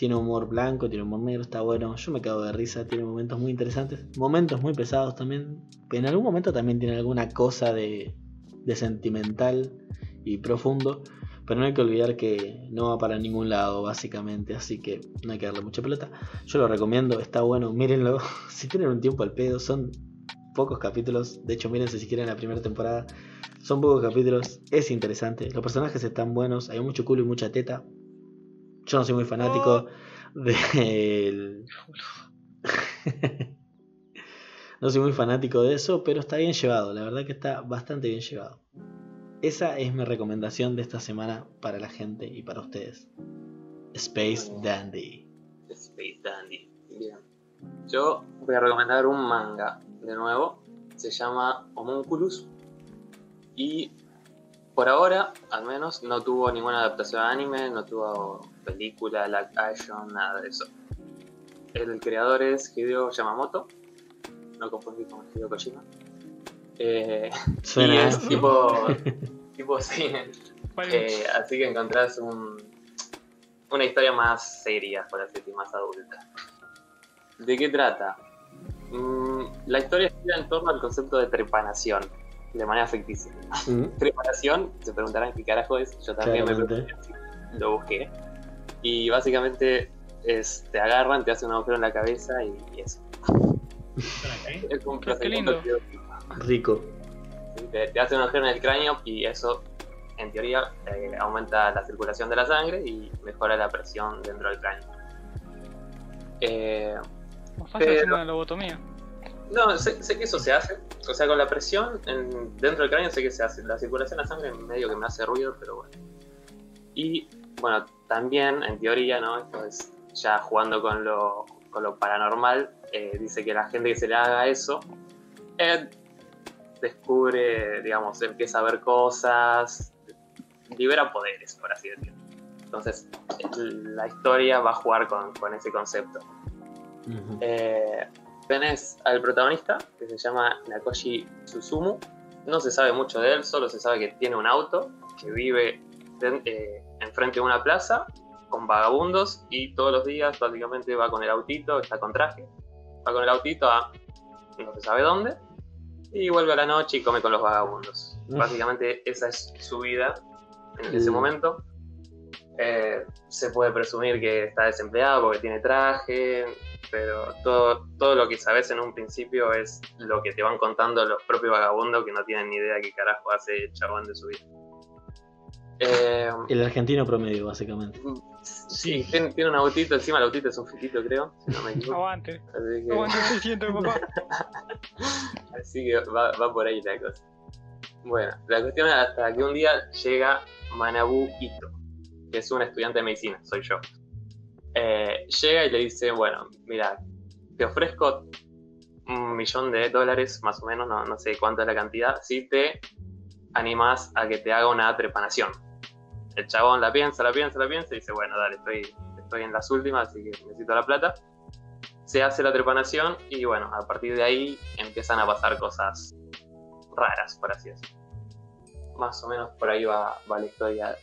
S1: Tiene humor blanco, tiene humor negro, está bueno. Yo me cago de risa, tiene momentos muy interesantes. Momentos muy pesados también. En algún momento también tiene alguna cosa de, de sentimental y profundo. Pero no hay que olvidar que no va para ningún lado, básicamente. Así que no hay que darle mucha pelota. Yo lo recomiendo, está bueno, mírenlo. [laughs] si tienen un tiempo al pedo, son pocos capítulos. De hecho, mírense si quieren la primera temporada. Son pocos capítulos, es interesante. Los personajes están buenos, hay mucho culo y mucha teta. Yo no soy muy fanático del. [laughs] no soy muy fanático de eso, pero está bien llevado. La verdad que está bastante bien llevado. Esa es mi recomendación de esta semana para la gente y para ustedes. Space Dandy.
S3: Space Dandy. Bien. Yo voy a recomendar un manga de nuevo. Se llama Homunculus. Y por ahora, al menos, no tuvo ninguna adaptación a anime, no tuvo película, live action, nada de eso. El creador es Hideo Yamamoto. No confundir con Hideo Kojima. Eh, [laughs] y es tipo, [laughs] tipo cine.
S4: Vale.
S3: Eh, así que encontrás un- una historia más seria, por así decir, más adulta. ¿De qué trata? Mm, la historia gira en torno al concepto de trepanación, de manera ficticia.
S1: Mm, [laughs]
S3: Trepanación, se preguntarán qué carajo es, yo también me
S1: Claramente.
S3: pregunté, lo busqué. Y básicamente es, te agarran, te hacen un agujero en la cabeza y, y eso.
S2: ¿Para qué? [laughs]
S3: Es un
S4: Qué lindo.
S1: Rico.
S3: ¿sí? Te, te hacen un agujero en el cráneo y eso, en teoría, eh, aumenta la circulación de la sangre y mejora la presión dentro del cráneo. Eh,
S4: Más fácil
S3: pero-
S4: hacer una lobotomía.
S3: no, sé, sé que eso se hace. O sea, con la presión en- dentro del cráneo sé que se hace. La circulación de la sangre medio que me hace ruido, pero bueno. Y bueno, también en teoría, ¿no? Esto es ya jugando con lo, con lo paranormal, eh, dice que la gente que se le haga eso, Ed descubre, digamos, empieza a ver cosas, libera poderes, por así decirlo. Entonces, la historia va a jugar con, con ese concepto. Eh, tenés al protagonista, que se llama Nakoshi Susumu. No se sabe mucho de él, solo se sabe que tiene un auto, que vive eh, enfrente de una plaza con vagabundos y todos los días básicamente va con el autito, está con traje, va con el autito a no se sabe dónde y vuelve a la noche y come con los vagabundos. Básicamente esa es su vida en ese momento. Eh, se puede presumir que está desempleado porque tiene traje, pero todo, todo lo que sabes en un principio es lo que te van contando los propios vagabundos que no tienen ni idea qué carajo hace el chabón de su vida.
S1: Eh, el argentino promedio, básicamente.
S3: Sí, tiene, un autito, encima el autito es un fitito, creo, si no me
S4: equivoco. Aguante. Así que... Aguante 600, [laughs] papá.
S3: Así que va, va, por ahí la cosa. Bueno, la cuestión es hasta que un día llega Manabu Ito, que es un estudiante de medicina, soy yo. Eh, llega y le dice, bueno, mira, te ofrezco un millón de dólares, más o menos, no, no sé cuánto es la cantidad, si te animas a que te haga una trepanación el chabón la piensa, la piensa, la piensa y dice, bueno, dale, estoy, estoy en las últimas, así que necesito la plata. Se hace la trepanación y bueno, a partir de ahí empiezan a pasar cosas raras, por así decirlo. Más o menos por ahí va, la historia.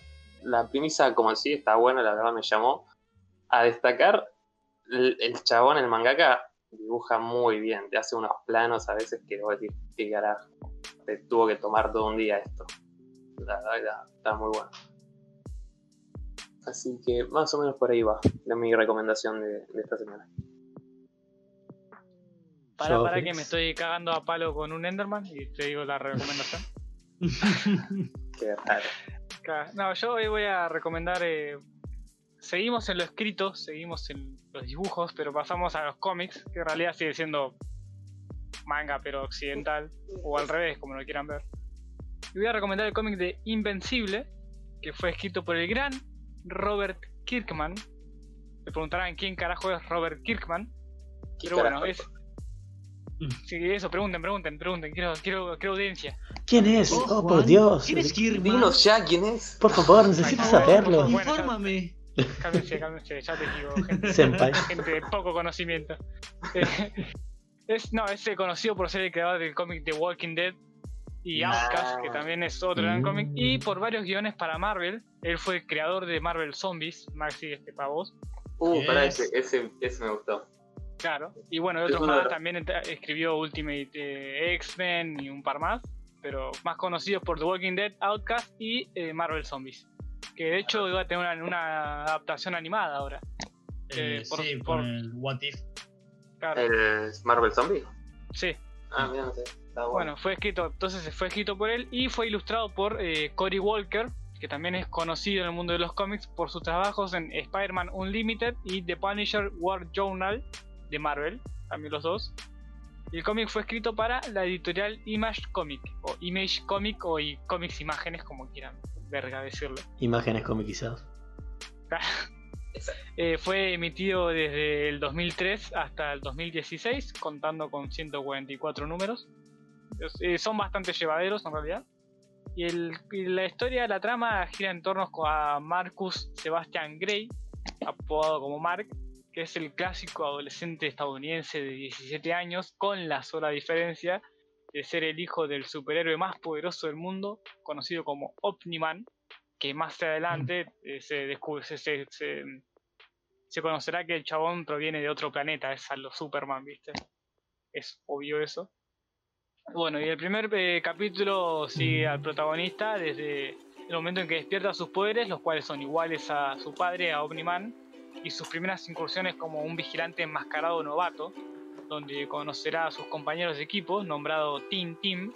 S3: La premisa, como sí, está buena, la verdad me llamó a destacar. El, chabón, el mangaka, dibuja muy bien, te hace unos planos a veces que vos decís, qué carajo, te tuvo que tomar todo un día esto. La verdad, está muy bueno. Así que más o menos por ahí va la mi recomendación de, esta semana.
S4: Para, para que me estoy cagando a palo con un Enderman y te digo la recomendación. [laughs]
S3: Qué raro.
S4: No, yo hoy voy a recomendar. Eh, seguimos en lo escrito, seguimos en los dibujos, pero pasamos a los cómics, que en realidad sigue siendo manga, pero occidental, o al revés, como lo quieran ver. Y voy a recomendar el cómic de Invencible, que fue escrito por el gran Robert Kirkman. Me preguntarán quién carajo es Robert Kirkman. Pero bueno, es. Sí, eso, pregunten, pregunten, pregunten. Quiero, quiero, quiero audiencia.
S1: ¿Quién es? Oh, por Dios.
S2: ¿Quién es Kirkman?
S3: Dinos ya quién es.
S1: Por favor, necesito saberlo.
S2: Infórmame.
S4: Cálmense, cálmense, ya te digo, gente, [laughs] gente de poco conocimiento. [laughs] es, no, es conocido por ser el creador del cómic The Walking Dead y Outcast, que también es otro gran cómic, y por varios guiones para Marvel. Él fue el creador de Marvel Zombies, Maxi, este para vos.
S3: Uh, para ese, ese, me gustó.
S4: Claro, y bueno, otros más también escribió Ultimate eh, X-Men y un par más, pero más conocidos por The Walking Dead, Outcast y eh, Marvel Zombies. Que de hecho iba a tener una, adaptación animada ahora.
S2: Eh, por, sí, por, el What If.
S3: ¿El Marvel Zombie?
S4: Sí.
S3: Ah, mira, no sé.
S4: Bueno. fue escrito, entonces fue escrito por él y fue ilustrado por eh, Cory Walker, que también es conocido en el mundo de los cómics por sus trabajos en Spider-Man Unlimited y The Punisher War Journal de Marvel, también los dos. El cómic fue escrito para la editorial Image Comic, o Image Comic, o y Comics Imágenes, como quieran, verga decirlo.
S1: Imágenes comicizadas. [laughs]
S4: Eh, fue emitido desde el 2003 hasta el 2016, contando con 144 números. Eh, son bastante llevaderos en realidad. Y, la historia, la trama gira en torno a Marcus Sebastian Gray, apodado como Mark, que es el clásico adolescente estadounidense de 17 años, con la sola diferencia de ser el hijo del superhéroe más poderoso del mundo, conocido como Omniman, que más adelante eh, se, descubre, se, se, conocerá que el chabón proviene de otro planeta, es a lo Superman, ¿viste? Es obvio eso. Bueno, y el primer eh, capítulo sigue al protagonista desde el momento en que despierta sus poderes, los cuales son iguales a su padre, a Omniman, y sus primeras incursiones como un vigilante enmascarado novato, donde conocerá a sus compañeros de equipo, nombrado Team Team,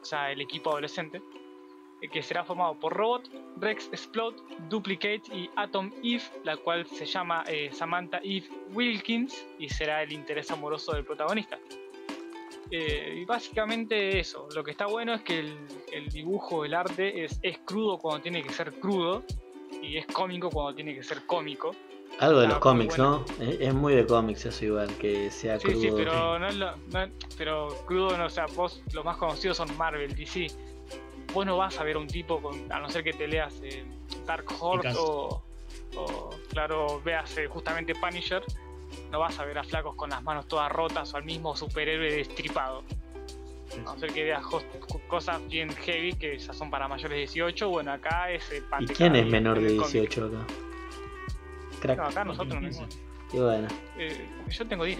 S4: o sea, el equipo adolescente, eh, que será formado por Robot, Rex Explode, Duplicate y Atom Eve, la cual se llama eh, Samantha Eve Wilkins y será el interés amoroso del protagonista. Eh, y básicamente eso, lo que está bueno es que el, dibujo, el arte es, es, crudo cuando tiene que ser crudo y es cómico cuando tiene que ser cómico.
S1: Algo de
S4: Ah,
S1: los cómics,
S4: bueno.
S1: ¿no? Es, es muy de cómics eso igual, que sea
S4: Sí,
S1: crudo.
S4: sí, pero no es lo. no es- pero crudo, no, o sea, vos los más conocidos son Marvel, DC. Vos no vas a ver a un tipo con. A no ser que te leas eh, Dark Horse o. Claro, veas eh, justamente Punisher. No vas a ver a flacos con las manos todas rotas o al mismo superhéroe destripado. A no ser que veas cosas bien heavy que ya son para mayores de 18. Bueno, acá es pan
S1: ¿Y quién es menor
S4: en
S1: de
S4: el cómic.
S1: 18 acá? Crack.
S4: No, acá nosotros no
S2: 15.
S4: tenemos.
S1: Y bueno,
S4: Eh, yo tengo 10.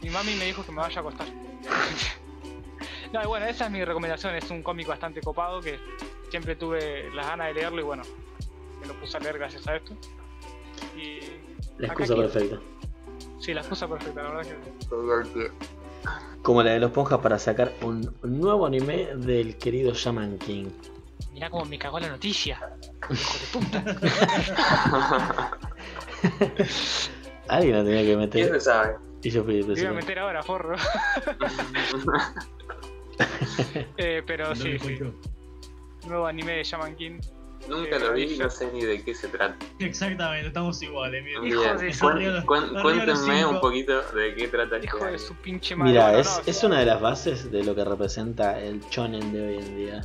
S4: Mi mami me dijo que me vaya a acostar. [laughs] no, y bueno, esa es mi recomendación. Es un cómic bastante copado que siempre tuve las ganas de leerlo y bueno, me lo puse a leer gracias a esto. Y
S1: la excusa perfecta.
S4: Sí, la excusa perfecta, la verdad que.
S3: Te.
S1: Como la de los Ponjas para sacar un nuevo anime del querido Shaman King.
S4: Mirá cómo me cagó la noticia. Hijo de puta. [laughs]
S1: Alguien lo tenía que
S3: ¿Quién
S1: meter
S3: se sabe?
S1: y yo fui el
S4: Me iba a meter ahora, forro. [laughs] Eh, pero
S2: No
S4: sí,
S2: lo.
S4: Nuevo anime de Shaman King.
S3: Nunca lo vi y no sé ni de qué se trata.
S2: Exactamente, estamos iguales. mira.
S4: Hijo de su-
S3: cuéntenme
S2: cinco.
S3: un poquito de qué trata este
S4: Hijo de
S3: anime.
S4: su pinche madre.
S1: Mira, es, es una de las bases de lo que representa el shonen de hoy en día.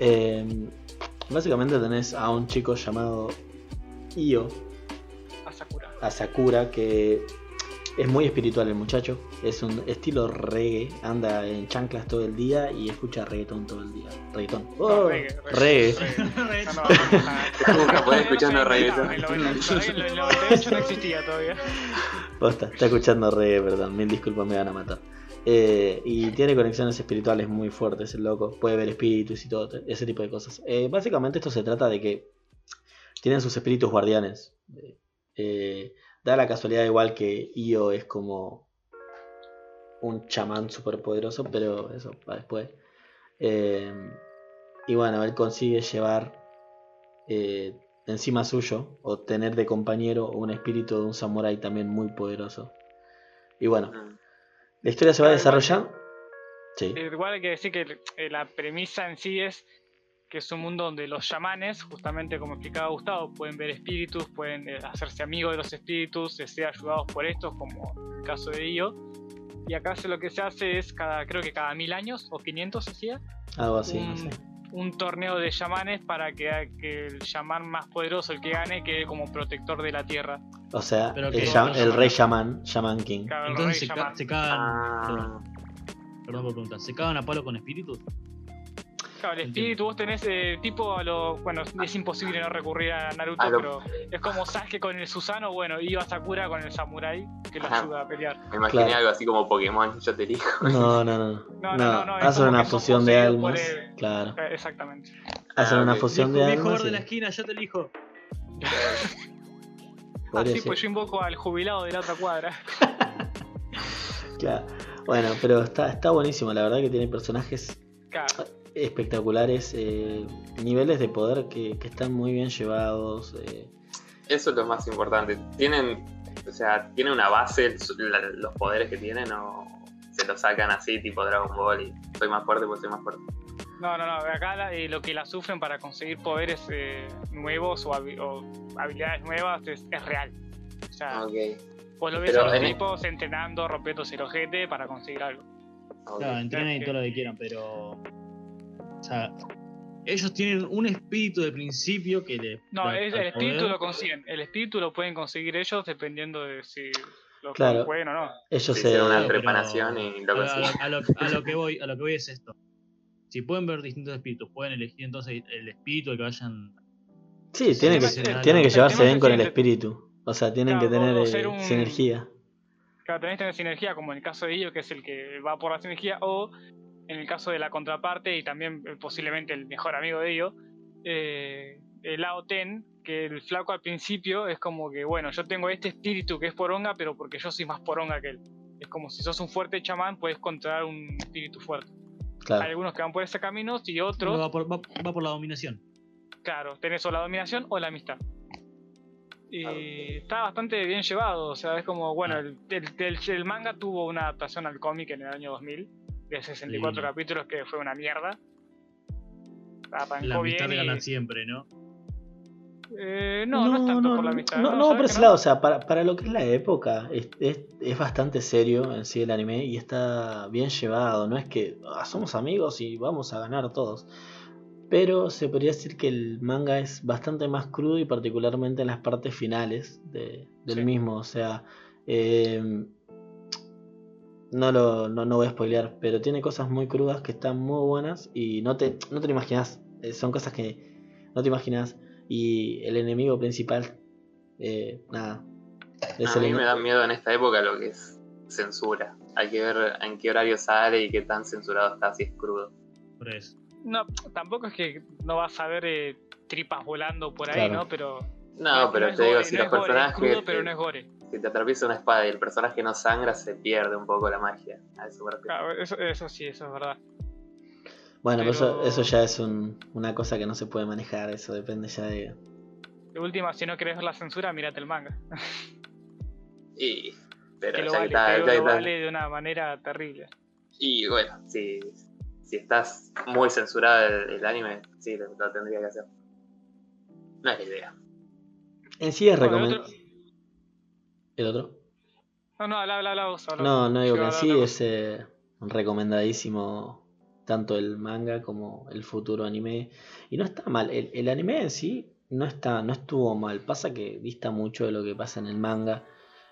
S1: Eh, básicamente tenés a un chico llamado Io,
S4: a Sakura.
S1: a Sakura, que es muy espiritual el muchacho. Es un estilo reggae, anda en chanclas todo el día y escucha reggaetón todo el día. Reggaetón.
S4: No,
S1: Oh,
S4: reggae,
S1: reggae.
S4: reggae. No, no, no, no, no.
S3: Un japonés escuchando
S4: No,
S3: reggaetón.
S4: En el 90 en el 98 no existía todavía.
S1: Posta, está escuchando reggae, perdón, mil disculpas, me van a matar. Eh, y tiene conexiones espirituales muy fuertes, el loco. Puede ver espíritus y todo ese tipo de cosas. Eh, básicamente esto se trata de que tienen sus espíritus guardianes. Eh, eh, da la casualidad igual que Io es como un chamán superpoderoso, pero eso para después. Eh, y bueno, él consigue llevar eh, encima suyo o tener de compañero un espíritu de un samurái también muy poderoso. Y bueno,
S3: Mm.
S1: la historia se va desarrollando. Sí,
S4: Igual hay que decir que la premisa en sí es que es un mundo donde los chamanes, justamente como explicaba Gustavo, pueden ver espíritus, pueden eh, hacerse amigos de los espíritus, eh, ser ayudados por estos, como el caso de Io. Y acá se- lo que se hace es, cada, creo que cada mil años o 500 se hacía,
S1: algo así,
S4: un,
S1: no sé.
S4: un torneo de chamanes para que, que el chamán más poderoso, el que gane, quede como protector de la tierra.
S1: O sea,
S2: Pero
S1: el,
S2: que-
S1: ya- el rey shaman, shaman king.
S2: Entonces se, ca-
S4: chamán.
S2: se cagan.
S3: Ah,
S2: Perdón, perdón por preguntar. ¿Se cagan a palo con espíritus?
S4: Claro, el espíritu vos tenés eh, tipo a lo. Bueno, es imposible no recurrir a Naruto,
S3: A lo-
S4: pero es como Sasuke con el Susano, bueno, iba Sakura con el Samurai que lo
S3: Ajá.
S4: ayuda a pelear.
S3: me imaginé
S1: Claro.
S3: algo así como Pokémon, [laughs] yo te elijo.
S1: No, no, no.
S4: No,
S1: No,
S4: no, no,
S1: hacen una fusión de almas.
S4: el-
S1: Claro.
S4: Eh, Exactamente.
S1: Hacen
S3: Ah,
S1: una
S3: ok.
S1: fusión de almas.
S2: gordo de
S1: y-
S2: la esquina, yo te elijo.
S4: Así
S1: ser.
S4: pues yo invoco al jubilado de la otra cuadra. [laughs]
S1: Claro. Bueno, pero está, está buenísimo. La verdad que tiene personajes
S4: Claro.
S1: Espectaculares. eh, niveles de poder que, que están muy bien llevados. eh,
S3: Eso es lo más importante. Tienen, o sea, tienen una base, la- los poderes que tienen o se los sacan así tipo Dragon Ball y soy más fuerte pues soy más fuerte.
S4: No, no, no. Acá la- eh, lo que la sufren para conseguir poderes eh, nuevos o, habi- o habilidades nuevas es, es real. O sea,
S3: Ok.
S4: vos lo ves
S3: Pero
S4: a los
S3: en-
S4: tipos entrenando, rompiéndose el ojete para conseguir algo.
S3: ok.
S2: Claro, entrenen y todo lo que quieran, pero. O sea, ellos tienen un espíritu de principio que le.
S4: No,
S2: da-
S4: el espíritu lo consiguen. El espíritu lo pueden conseguir ellos dependiendo de si lo
S1: Claro.
S4: pueden o no.
S1: ellos
S3: Sí,
S1: se.
S3: hicieron una
S2: Pero-
S3: preparación y lo
S2: a-
S3: consiguen.
S2: a lo, a lo que voy, a lo que voy es esto. Si pueden ver distintos espíritus, pueden elegir entonces el espíritu al que vayan.
S1: Sí, tienen que, tienen que
S4: el
S1: llevarse bien con el espíritu. O sea, tienen
S4: Claro,
S1: que tener
S4: o
S1: eh,
S4: un-
S1: sinergia.
S4: Claro, tenés que tener sinergia, como en el caso de ellos, que es el que va por la sinergia, o en el caso de la contraparte y también eh, posiblemente el mejor amigo de ellos, eh, el Lao Ten, que el flaco al principio es como que, bueno, yo tengo este espíritu que es poronga, pero porque yo soy más poronga que él. Es como si sos un fuerte chamán, puedes controlar un espíritu fuerte. Hay algunos que van por ese camino y otros,
S2: Va por, va- va por la dominación.
S4: claro, tenés o la dominación o la amistad. Y está bastante bien llevado, o sea, es como, bueno, el, el- el- el manga tuvo una adaptación al cómic en el año 2000, de 64
S2: Lindo.
S4: capítulos, que fue una mierda.
S2: La amistad
S4: bien y-
S2: gana siempre, ¿no?
S4: Eh, no, no, es tanto por la amistad.
S1: No, no, por ese lado, o sea, para, para, lo que es la época, es, es, es, bastante serio en sí el anime y está bien llevado. No es que ah, somos amigos y vamos a ganar todos. Pero se podría decir que el manga es bastante más crudo y particularmente en las partes finales de, del sí. mismo. O sea, eh, no, lo, no, no voy a spoilear, pero tiene cosas muy crudas que están muy buenas y no te, no te lo imaginas. Son cosas que no te imaginas. Y el enemigo principal, eh, nada.
S3: a mí me da miedo en esta época lo que es censura. Hay que ver en qué horario sale y qué tan censurado está, si es crudo.
S2: Por eso.
S4: No, tampoco es que no vas a ver eh, tripas volando por ahí, claro. ¿no? Pero.
S3: No, pero
S4: no
S3: te digo,
S4: gore,
S3: si
S4: no
S3: los
S4: gore,
S3: personajes.
S4: Es crudo, pero no es gore.
S3: Si te atraviesa una espada y el personaje no sangra, se pierde un poco la magia. A eso.
S4: Claro, eso, eso sí, eso es verdad.
S1: Bueno,
S4: Pero-
S1: eso, eso ya es un- una cosa que no se puede manejar, eso depende ya de...
S4: De última, si no querés ver la censura, mírate el manga.
S3: Y. Pero
S4: que lo
S3: ya
S4: vale,
S3: que está,
S4: pero
S3: ya que
S4: lo
S3: está-
S4: vale de una manera terrible.
S3: Y bueno, si, si estás muy censurado el, el anime, sí, lo, lo tendría que hacer. No es la idea.
S1: En sí es recomendable... ¿El otro?
S4: No, no, habla, habla, habla vos. habla
S1: No, no digo
S4: Yo
S1: que en sí es eh, recomendadísimo tanto el manga como el futuro anime. Y no está mal, el, el anime en sí no está, no estuvo mal. Pasa que dista mucho de lo que pasa en el manga.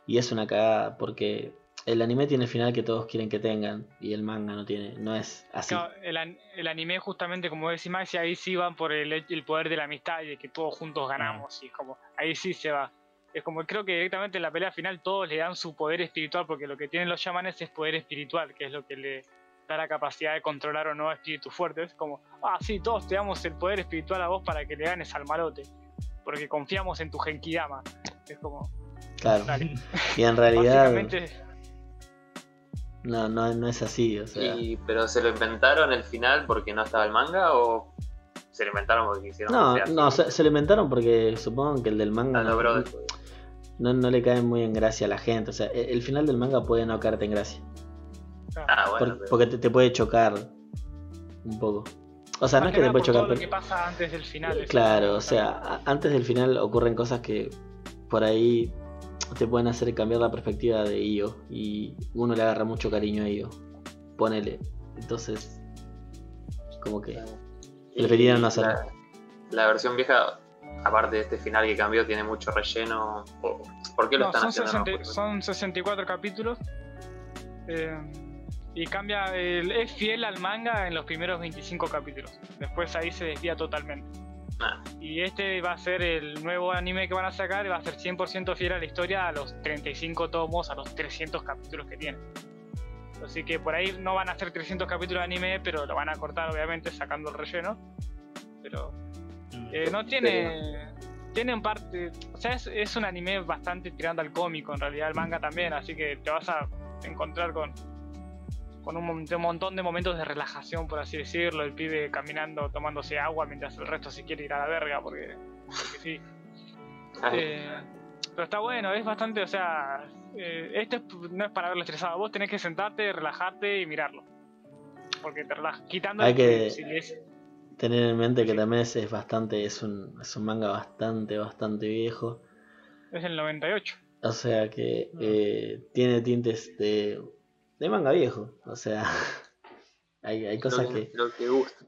S1: Y es una cagada porque el anime tiene el final que todos quieren que tengan. Y el manga no tiene, no es así.
S4: Claro, el, an- el anime justamente como decís Maxi, ahí sí van por el, el poder de la amistad y de que todos juntos ganamos. Y es como, ahí sí se va. Es como creo que directamente en la pelea final todos le dan su poder espiritual, porque lo que tienen los chamanes es poder espiritual, que es lo que le da la capacidad de controlar o no a espíritus fuertes. Como, ah, sí, todos te damos el poder espiritual a vos para que le ganes al malote, porque confiamos en tu Genkidama. Es como,
S1: Claro.
S4: dale. [laughs]
S1: Y en realidad no, no, no es así. O sea,
S3: Y, ¿Pero se lo inventaron el final porque no estaba el manga o se lo inventaron porque quisieron
S1: no, no, se, se lo inventaron porque supongo que el del manga
S3: A lo
S1: no,
S3: brother.
S1: No, no le cae muy en gracia a la gente. O sea, e- el final del manga puede no caerte en gracia.
S3: Ah, bueno,
S1: Por-
S3: pero-
S1: porque te, te puede chocar un poco. O sea, no es que te puede chocar,
S4: todo lo
S1: pero...
S4: que pasa antes del final.
S1: Claro, o sea, antes del final ocurren cosas que por ahí te pueden hacer cambiar la perspectiva de Io. Y uno le agarra mucho cariño a Io. Ponele. Entonces, como que...
S3: Y
S1: Preferían no hacerlo.
S3: La, la versión vieja, aparte de este final que cambió, tiene mucho relleno. ¿Por, qué lo
S4: No,
S3: están
S4: son,
S3: haciendo?
S4: 60
S3: no?
S4: son 64 capítulos. eh, y cambia. el- es fiel al manga en los primeros 25 capítulos. Después ahí se desvía totalmente.
S3: Ah.
S4: Y este va a ser el nuevo anime que van a sacar. y Va a ser 100% fiel a la historia a los 35 tomos, a los 300 capítulos que tiene. Así que por ahí no van a ser 300 capítulos de anime, pero lo van a cortar obviamente sacando el relleno. Pero eh, no tiene. Tiene un parte. O sea, es, es un anime bastante tirando al cómico, en realidad el manga también, así que te vas a encontrar con. Con un, mon- un montón de momentos de relajación, por así decirlo. El pibe caminando, tomándose agua mientras el resto se quiere ir a la verga, porque, porque sí.
S3: Ay,
S4: Eh, pero está bueno, es bastante, o sea, eh, esto es- no es para verlo estresado. Vos tenés que sentarte, relajarte y mirarlo. Porque te relaja. Quitando
S1: que-
S4: si lees-
S1: Tener en mente que también es, es bastante, es un, es un manga bastante, bastante viejo.
S4: es el 98.
S1: O sea que eh, tiene tintes de, de manga viejo. O sea, [laughs] hay, hay cosas
S3: lo,
S1: que...
S3: lo que gusta.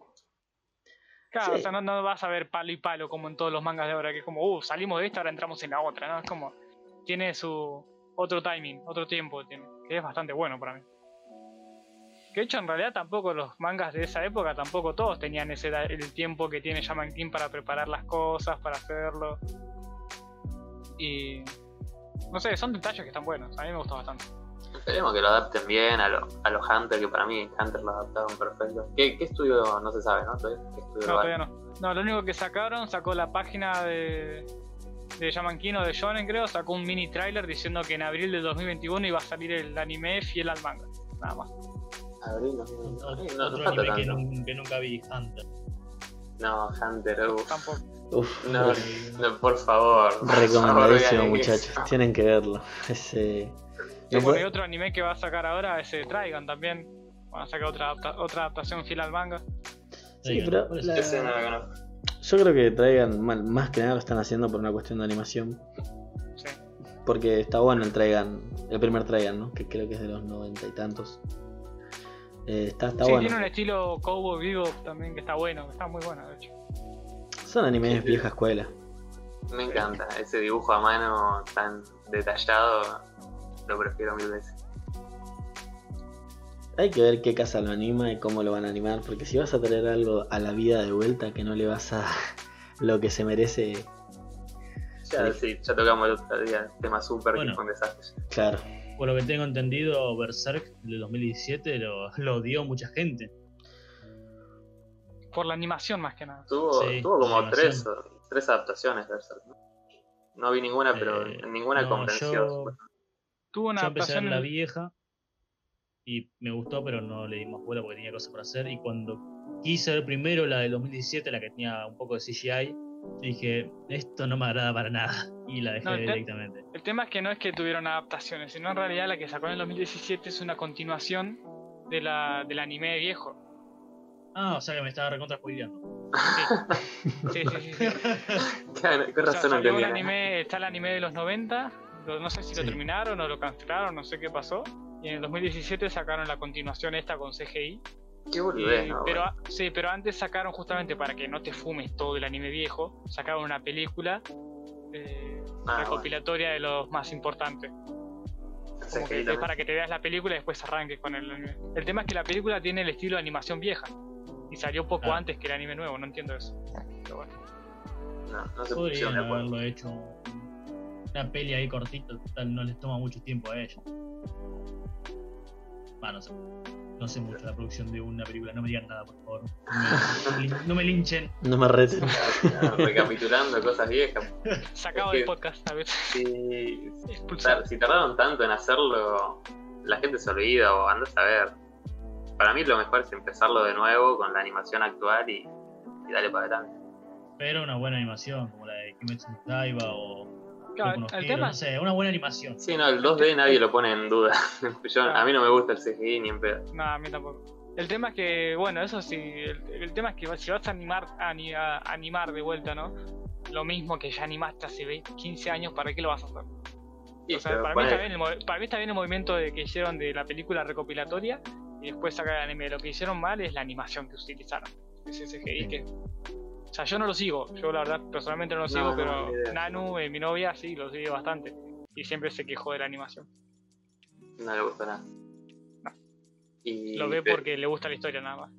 S4: Claro,
S1: Sí.
S4: o sea, no, no vas a ver palo y palo como en todos los mangas de ahora, que es como, uh, salimos de esta, ahora entramos en la otra, ¿no? Es como, tiene su otro timing, otro tiempo, tiene, que es bastante bueno para mí. Que de hecho, en realidad, tampoco los mangas de esa época, tampoco todos tenían ese el tiempo que tiene Shaman King para preparar las cosas, para hacerlo. Y. No sé, son detalles que están buenos, a mí me gustó bastante.
S3: Esperemos que lo adapten bien a, lo- a los Hunter, que para mí Hunter lo adaptaron perfecto. ¿Qué, qué estudio no se sabe, no? ¿Qué estudio
S4: No, todavía no. No, lo único que sacaron, sacó la página de, de Shaman King o de Shonen, creo, sacó un mini trailer diciendo que en abril de 2021 iba a salir el anime fiel al manga. Nada más.
S3: Abril, no,
S2: Otro,
S3: no, no
S2: otro anime que,
S3: tanto.
S2: nun- que nunca vi, Hunter.
S3: No, Hunter, uf.
S4: Tampoco.
S1: Uf,
S3: No, no, por favor. por [laughs] favor,
S1: recomendadísimo [laughs] muchachos.
S3: eso.
S1: Tienen que verlo. Ese...
S4: Y y otro anime que va a sacar ahora es eh, Traigan también. Van a sacar otra, adapta- otra adaptación fiel al manga.
S1: Sí, pero
S2: por
S1: la-
S3: Ese no lo conozco.
S1: Yo creo que traigan, mal- más que nada lo están haciendo por una cuestión de animación.
S4: Sí.
S1: Porque está bueno el Traigan, el primer Traigan, ¿no? Que creo que es de los noventa y tantos. Eh, está está
S4: sí,
S1: bueno.
S4: tiene un estilo Cowboy Vivo también que está bueno, está muy bueno de hecho.
S1: Son animes vieja escuela.
S3: Me encanta. Ese dibujo a mano tan detallado. Lo prefiero mil veces.
S1: Hay que ver qué casa lo anima y cómo lo van a animar. Porque si vas a traer algo a la vida de vuelta que no le vas a [laughs] lo que se merece,
S3: Ya,
S1: Sí.
S3: sí, ya tocamos el otro día. Tema super
S2: Bueno.
S3: que fue un desastre.
S1: claro.
S2: Por lo que tengo entendido, Berserk del 2017 lo, [laughs] lo odió mucha gente.
S4: Por la animación más que nada.
S3: Tuvo,
S2: Sí,
S3: tuvo como tres, tres adaptaciones Berserk. ¿no? No vi ninguna, pero
S2: Eh,
S3: ninguna
S2: no,
S3: convenció.
S2: yo-
S4: Tuvo una
S2: Yo empecé
S4: adaptación
S2: la
S4: en-
S2: vieja y me gustó, pero no le di más bola porque tenía cosas para hacer. Y cuando quise ver primero la del 2017, la que tenía un poco de CGI, dije, esto no me agrada para nada. Y la dejé
S4: No,
S2: directamente.
S4: El tema es que no es que tuvieron adaptaciones, sino en realidad la que sacó en el 2017 es una continuación de la, del anime viejo.
S2: Ah, o sea que me estaba recontra spoileando.
S4: Sí, sí, sí. sí, sí. [laughs]
S3: Claro, ¿Qué
S4: O sea,
S3: razón no
S4: un
S3: tenía?
S4: anime, está el anime de los 90, lo- no sé si lo
S2: Sí.
S4: terminaron o lo cancelaron, no sé qué pasó. Y en el 2017 sacaron la continuación esta con CGI.
S3: Qué boludez, ¿no?
S4: pero, sí, pero antes sacaron justamente para que no te fumes todo el anime viejo, sacaron una película eh,
S3: Ah,
S4: recopilatoria de los más importantes. Como que es para que te veas la película y después arranques con el anime. El tema es que la película tiene el estilo de animación vieja. Y salió poco
S2: Ah.
S4: antes que el anime nuevo, no entiendo eso. Pero bueno.
S3: No, no se
S2: Podrían haberlo hecho una peli ahí cortita, total, no les toma mucho tiempo a ellos. Va, no sé. No sé mucho la producción de una película, no me digan nada, por favor. No me, [laughs] no me linchen.
S1: No me reten.
S3: Recapitulando cosas viejas.
S4: Sacado
S3: Es
S4: del
S3: que-
S4: podcast, a veces.
S3: Si, si tardaron tanto en hacerlo, la gente se olvida o anda a saber. Para mí lo mejor es empezarlo de nuevo con la animación actual y, y darle para adelante.
S2: Pero una buena animación, como la de Kimetsu no Yaiba o
S4: Claro, el tema
S2: no sé, una buena animación.
S3: Sí, no, el 2D nadie lo pone en duda. [laughs] Yo,
S4: Ah.
S3: a mí no me gusta el CGI ni en pedo.
S4: No, a mí tampoco. El tema es que, bueno, eso sí, el, el tema es que si vas a animar, a, a animar de vuelta, ¿no? Lo mismo que ya animaste hace 20, 15 años, ¿para qué lo vas a hacer?
S3: Sí,
S4: O sea, para, mí está bien el, para mí está bien el movimiento de que hicieron de la película recopilatoria y después sacar el anime. Lo que hicieron mal es la animación que utilizaron. Ese CGI que... O sea, yo no lo sigo. Yo la verdad personalmente no lo
S3: No,
S4: sigo,
S3: no,
S4: pero. Nanu, eh, mi novia, sí, lo sigue bastante. Y siempre se quejó de la animación.
S3: no le gusta nada. Y,
S4: Lo ve porque le gusta la historia nada más.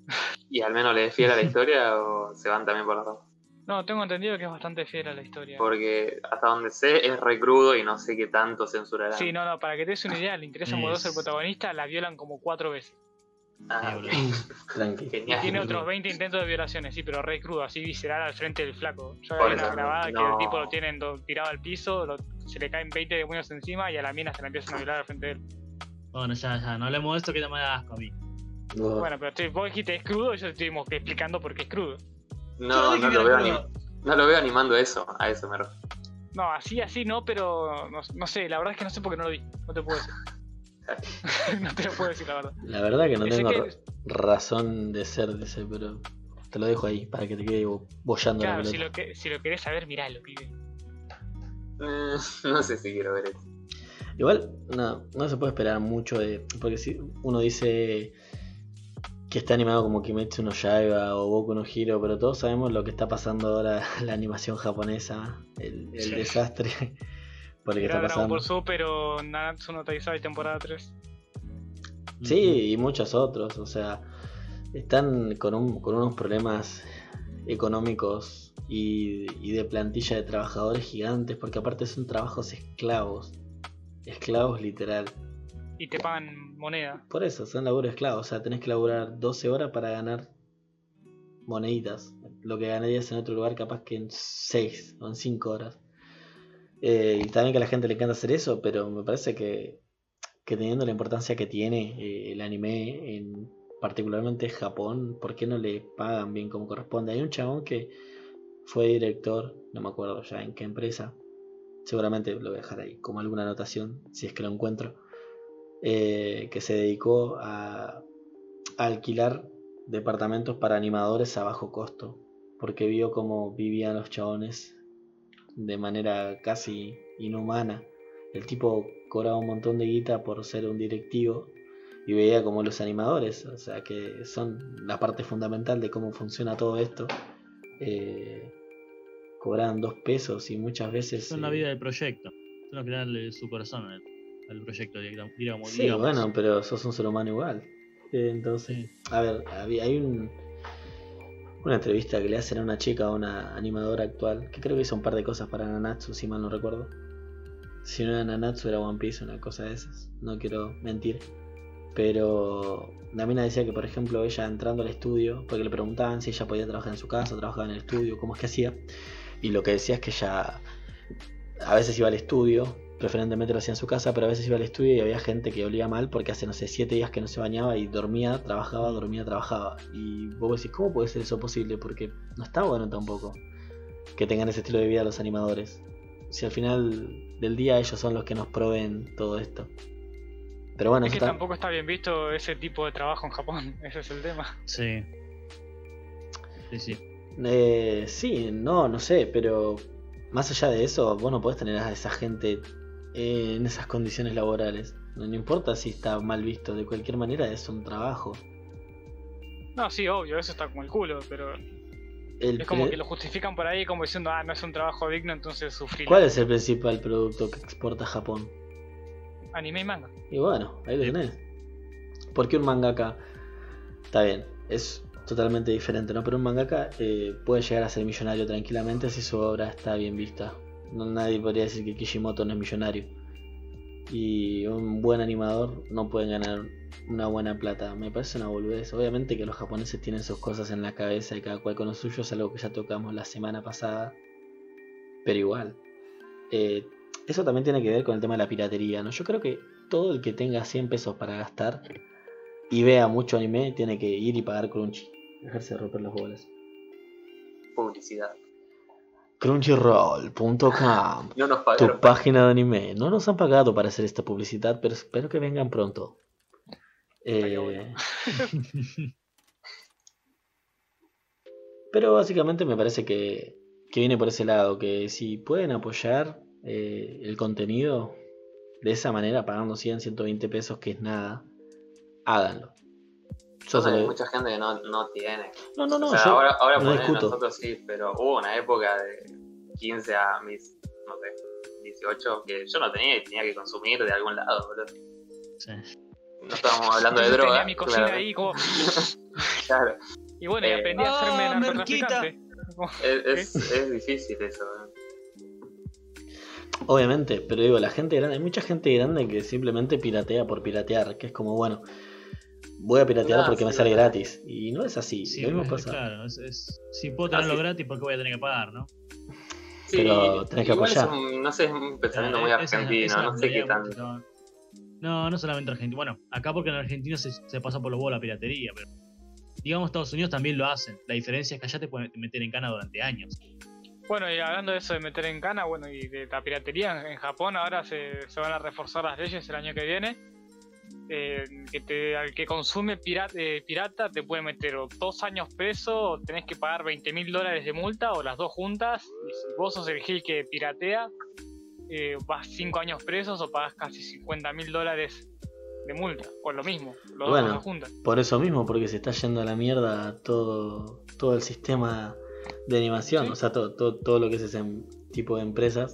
S3: ¿Y al menos le es fiel a la [laughs] historia o se van también por la rama?
S4: No, tengo entendido que es bastante fiel a la historia.
S3: Porque hasta donde sé es re crudo y no sé qué tanto censurarán.
S4: Sí, no, no, para que te des una idea, el interés
S2: Es-
S4: amoroso protagonista la violan como cuatro veces.
S3: Ah. [laughs]
S1: Tranqui.
S4: Y
S3: Genial.
S4: tiene otros 20 intentos de violaciones, sí, pero re crudo, así visceral al frente del flaco. Yo vi una grabada que
S3: no.
S4: el tipo lo tienen do- tirado al piso, lo- se le caen 20 demonios encima y a la mina se la empiezan a violar al frente de él.
S2: Bueno, ya, ya, no hablemos de esto que te me da asco a mí.
S4: Bueno, pero estoy- vos dijiste es crudo, yo estoy que explicando por qué es crudo.
S3: No, no lo, veo no lo veo animando eso, a eso me refiero.
S4: No, así, así no, pero no, no sé, la verdad es que no sé por qué no lo vi, no te puedo decir. [laughs] no te lo puedo decir, la verdad.
S1: La verdad que no tengo
S4: que-
S1: razón de ser de ese, pero te lo dejo ahí para que te quede bo- bollando
S4: claro,
S1: la
S4: si lo, que, si lo querés saber, miralo, pibe.
S3: Eh, no sé si quiero ver eso.
S1: Igual, no, no se puede esperar mucho de. Porque si uno dice que está animado como Kimetsu no Yaiba o Boku no Hero, pero todos sabemos lo que está pasando ahora [laughs] la animación japonesa, el, el
S4: Sí.
S1: desastre por el que está pasando.
S4: Ball Super o Nanatsu no Taizai temporada 3.
S1: Sí, y muchos otros, o sea, están con, un- con unos problemas económicos y, y de plantilla de trabajadores gigantes, porque aparte son trabajos esclavos, esclavos literal.
S4: Y te pagan moneda.
S1: Por eso, son laburo esclavo, o sea, tenés que laburar 12 horas para ganar moneditas, lo que ganarías en otro lugar capaz que en 6 o en 5 horas. Eh, y también que a la gente le encanta hacer eso, pero me parece que, que teniendo la importancia que tiene eh, el anime, en particularmente Japón, ¿por qué no le pagan bien como corresponde? Hay un chabón que fue director, no me acuerdo ya en qué empresa, seguramente lo voy a dejar ahí como alguna anotación, si es que lo encuentro, eh, que se dedicó a, a alquilar departamentos para animadores a bajo costo, porque vio cómo vivían los chabones de manera casi inhumana. El tipo cobraba un montón de guita por ser un directivo y veía como los animadores, o sea que son la parte fundamental de cómo funciona todo esto, eh, cobraban dos pesos y muchas veces...
S2: Son la
S1: eh,
S2: vida del proyecto. Son los que dan su corazón al, al proyecto, digamos. digamos,
S1: Sí,
S2: digamos.
S1: bueno, pero sos un ser humano igual. Eh, Entonces,
S2: Sí.
S1: a ver, hay un, una entrevista que le hacen a una chica, a una animadora actual, que creo que hizo un par de cosas para Nanatsu, si mal no recuerdo. Si no era Nanatsu, era One Piece, una cosa de esas. No quiero mentir. Pero la mina decía que, por ejemplo, ella entrando al estudio, porque le preguntaban si ella podía trabajar en su casa, trabajaba en el estudio, cómo es que hacía. Y lo que decía es que ella a veces iba al estudio, preferentemente lo hacía en su casa, pero a veces iba al estudio y había gente que olía mal porque hace, no sé, siete días que no se bañaba y dormía, trabajaba, dormía, trabajaba. Y vos decís, ¿cómo puede ser eso posible? Porque no está bueno tampoco que tengan ese estilo de vida los animadores. Si al final del día ellos son los que nos proveen todo esto. Pero bueno,
S4: Es que
S1: ta-
S4: tampoco está bien visto ese tipo de trabajo en Japón, [laughs] ese es el tema.
S2: Sí. Sí, sí.
S1: Eh, sí, no, no sé, pero más allá de eso, vos no podés tener a esa gente eh, en esas condiciones laborales. No, no importa si está mal visto, de cualquier manera es un trabajo.
S4: No, sí, obvio, eso está como el culo, pero
S1: El
S4: es como que lo justifican por ahí como diciendo, ah, no es un trabajo digno, entonces sufrir.
S1: ¿Cuál es el principal producto que exporta Japón?
S4: Anime y manga.
S1: Y bueno, ahí lo tenés. Porque un mangaka, está bien, es totalmente diferente, ¿no? Pero un mangaka eh, puede llegar a ser millonario tranquilamente si su obra está bien vista. Nadie podría decir que Kishimoto no es millonario. Y un buen animador no puede ganar una buena plata. Me parece una boludez. Obviamente que los japoneses tienen sus cosas en la cabeza y cada cual con lo suyo, es algo que ya tocamos la semana pasada. Pero igual. Eh, eso también tiene que ver con el tema de la piratería, ¿no? Yo creo que todo el que tenga 100 pesos para gastar y vea mucho anime tiene que ir y pagar Crunchy. Dejarse de romper las bolas.
S3: Publicidad.
S1: Crunchyroll.com
S3: No nos
S1: Tu página de anime. No nos han pagado para hacer esta publicidad, pero espero que vengan pronto. Eh,
S3: bueno. [laughs]
S1: pero básicamente me parece que, que viene por ese lado, que si pueden apoyar eh, el contenido de esa manera, pagando 100, 120 pesos, que es nada, háganlo. Yo se
S3: Hay mucha gente que no, no tiene.
S1: No, no, no,
S3: o sea,
S1: yo
S3: ahora, ahora
S1: no discuto.
S3: nosotros sí, pero hubo una época de 15 a mis, no sé, 18, que yo no tenía y tenía que consumir de algún lado, boludo.
S2: sí.
S3: No estábamos hablando de droga.
S4: tenía mi cocina
S3: claramente.
S4: ahí como... [laughs]
S3: Claro,
S4: Y bueno, y
S3: Eh,
S4: aprendí a
S2: ¡Ah,
S4: hacerme
S2: merquita!
S4: narcotraficante.
S3: Es, es, es difícil eso. ¿eh?
S1: Obviamente, pero digo, la gente grande, hay mucha gente grande que simplemente piratea por piratear, que es como, bueno, voy a piratear
S3: Ah,
S1: porque me sale gratis. Y no es así,
S2: Sí,
S1: lo mismo
S2: es-
S1: pasa.
S2: claro. es- es- si puedo tenerlo
S3: Ah, sí.
S2: gratis, ¿por qué voy a tener que pagar, no?
S3: Sí,
S1: Pero tenés que
S3: es
S1: apoyar.
S3: un- no sé, es un pensamiento muy
S2: esa
S3: argentino,
S2: esa
S3: no sé qué
S2: mentalidad
S3: tan.
S2: muy- No, no, no solamente argentino. Bueno, acá porque en Argentina se, se pasa por los huevos la piratería, pero digamos Estados Unidos también lo hacen. La diferencia es que allá te pueden meter en cana durante años.
S4: Bueno, y hablando de eso de meter en cana, bueno, y de la piratería en, en Japón, ahora se, se van a reforzar las leyes el año que viene. Eh, que te, al que consume pirata, pirata te puede meter o dos años preso, o tenés que pagar 20 mil dólares de multa, o las dos juntas. Y si vos sos el gil que piratea, eh, vas cinco años presos o pagas casi 50 mil dólares de multa, o lo mismo, los
S1: Bueno.
S4: dos juntas.
S1: Por eso mismo, porque se está yendo a la mierda todo, todo el sistema de animación,
S4: Sí.
S1: o sea, todo, todo, todo lo que es ese tipo de empresas.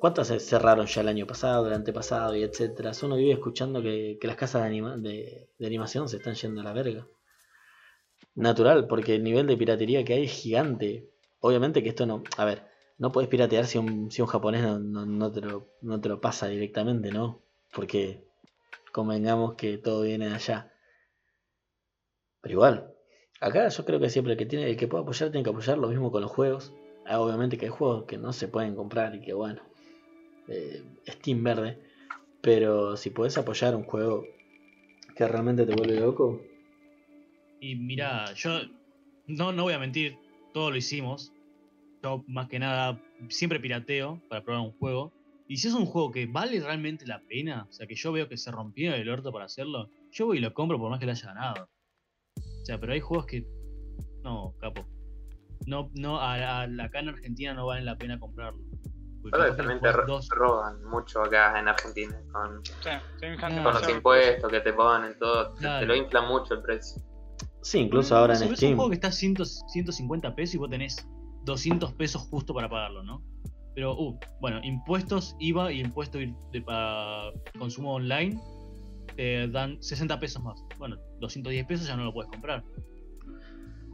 S1: ¿Cuántas se cerraron ya el año pasado, el antepasado y etcétera? Uno vive escuchando que, las casas de, anima- de- de animación se están yendo a la verga. Natural, porque el nivel de piratería que hay es gigante. Obviamente que esto no. A ver, no puedes piratear si un, si un japonés no te lo, no te lo pasa directamente, ¿no? Porque convengamos que todo viene de allá. Pero igual, acá yo creo que siempre el que tiene, el que puede apoyar tiene que apoyar lo mismo con los juegos. Ah, obviamente que hay juegos que no se pueden comprar y que bueno, eh, Steam verde. Pero si puedes apoyar un juego que realmente te vuelve loco,
S2: Y mira, yo no, no voy a mentir, todo lo hicimos. Yo más que nada siempre pirateo para probar un juego. Y si es un juego que vale realmente la pena, o sea que yo veo que se rompió el orto para hacerlo, yo voy y lo compro por más que lo haya ganado. O sea, pero hay juegos que. No, capo. no, no, a, a- acá en Argentina no vale la pena comprarlo. Porque
S3: Ahora
S2: capaz que
S3: también
S2: lo
S3: te
S2: jugás
S3: ro-
S2: dos-
S3: roban mucho acá en Argentina con,
S4: Sí,
S3: los impuestos que te ponen, todo. te- lo inflan mucho el precio.
S1: Sí, incluso ahora en
S2: pero Es un
S1: Steam.
S2: juego que está 100, 150 pesos y vos tenés 200 pesos justo para pagarlo, ¿no? Pero, uh, bueno, impuestos, IVA y impuesto de, para consumo online te dan 60 pesos más. Bueno, 210 pesos ya no lo puedes comprar.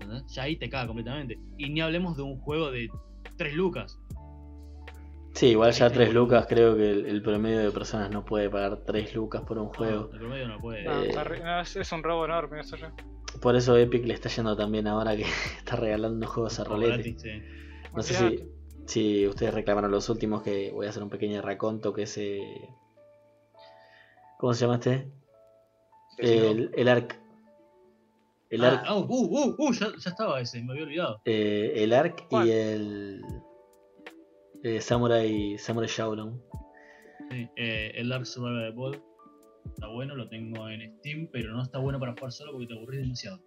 S2: ¿Entendés? Ya ahí te caga completamente. Y ni hablemos de un juego de 3 lucas.
S1: Sí, igual ya
S2: Ahí te
S1: 3
S2: vuelve.
S1: lucas, creo que el, el promedio de personas no puede pagar 3 lucas por un
S2: No,
S1: juego.
S2: el promedio no puede.
S4: No,
S1: Eh,
S4: está re- no, es, es un robo enorme eso ya.
S1: Por eso Epic le está yendo también ahora que [laughs] está regalando juegos a rolete.
S2: gratis, sí.
S1: No sé si, si ustedes reclamaron los últimos, que voy a hacer un pequeño raconto que es... eh, ¿Cómo se llama este? El, el ARC. El
S2: Ah,
S1: ARC,
S2: oh, uh, uh, uh, ya, ya estaba ese, me había olvidado.
S1: eh, el ARC
S4: ¿Cuál?
S1: y el... eh, Samurai, Samurai Shodown.
S2: Sí, eh, el Dark Survival Evolved está bueno, lo tengo en Steam, pero no está bueno para jugar solo porque te aburrís demasiado.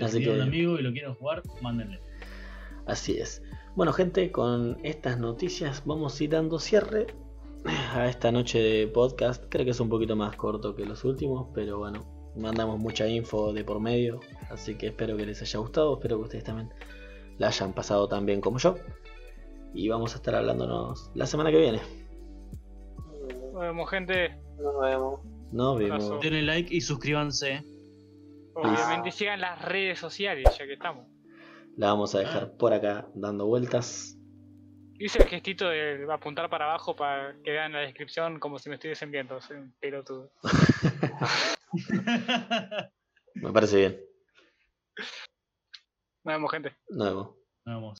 S1: Así
S2: si tiene
S1: que-
S2: un amigo y lo quieren jugar, mándenle.
S1: Así es. Bueno, gente, con estas noticias vamos a ir dando cierre a esta noche de podcast. Creo que es un poquito más corto que los últimos, pero bueno, mandamos mucha info de por medio. Así que espero que les haya gustado. Espero que ustedes también la hayan pasado tan bien como yo. Y vamos a estar hablándonos la semana que viene.
S4: Nos vemos, gente.
S3: Nos vemos.
S1: Nos vemos.
S2: Denle like y suscríbanse.
S4: Obviamente sigan las redes sociales, ya que estamos.
S1: La vamos a dejar por acá dando vueltas.
S4: Hice el gestito de apuntar para abajo para que vean la descripción como si me estuviesen viendo. Soy un pelotudo. [laughs]
S1: Me parece bien.
S4: Nos vemos, gente.
S1: Nos vemos.
S2: Vamos.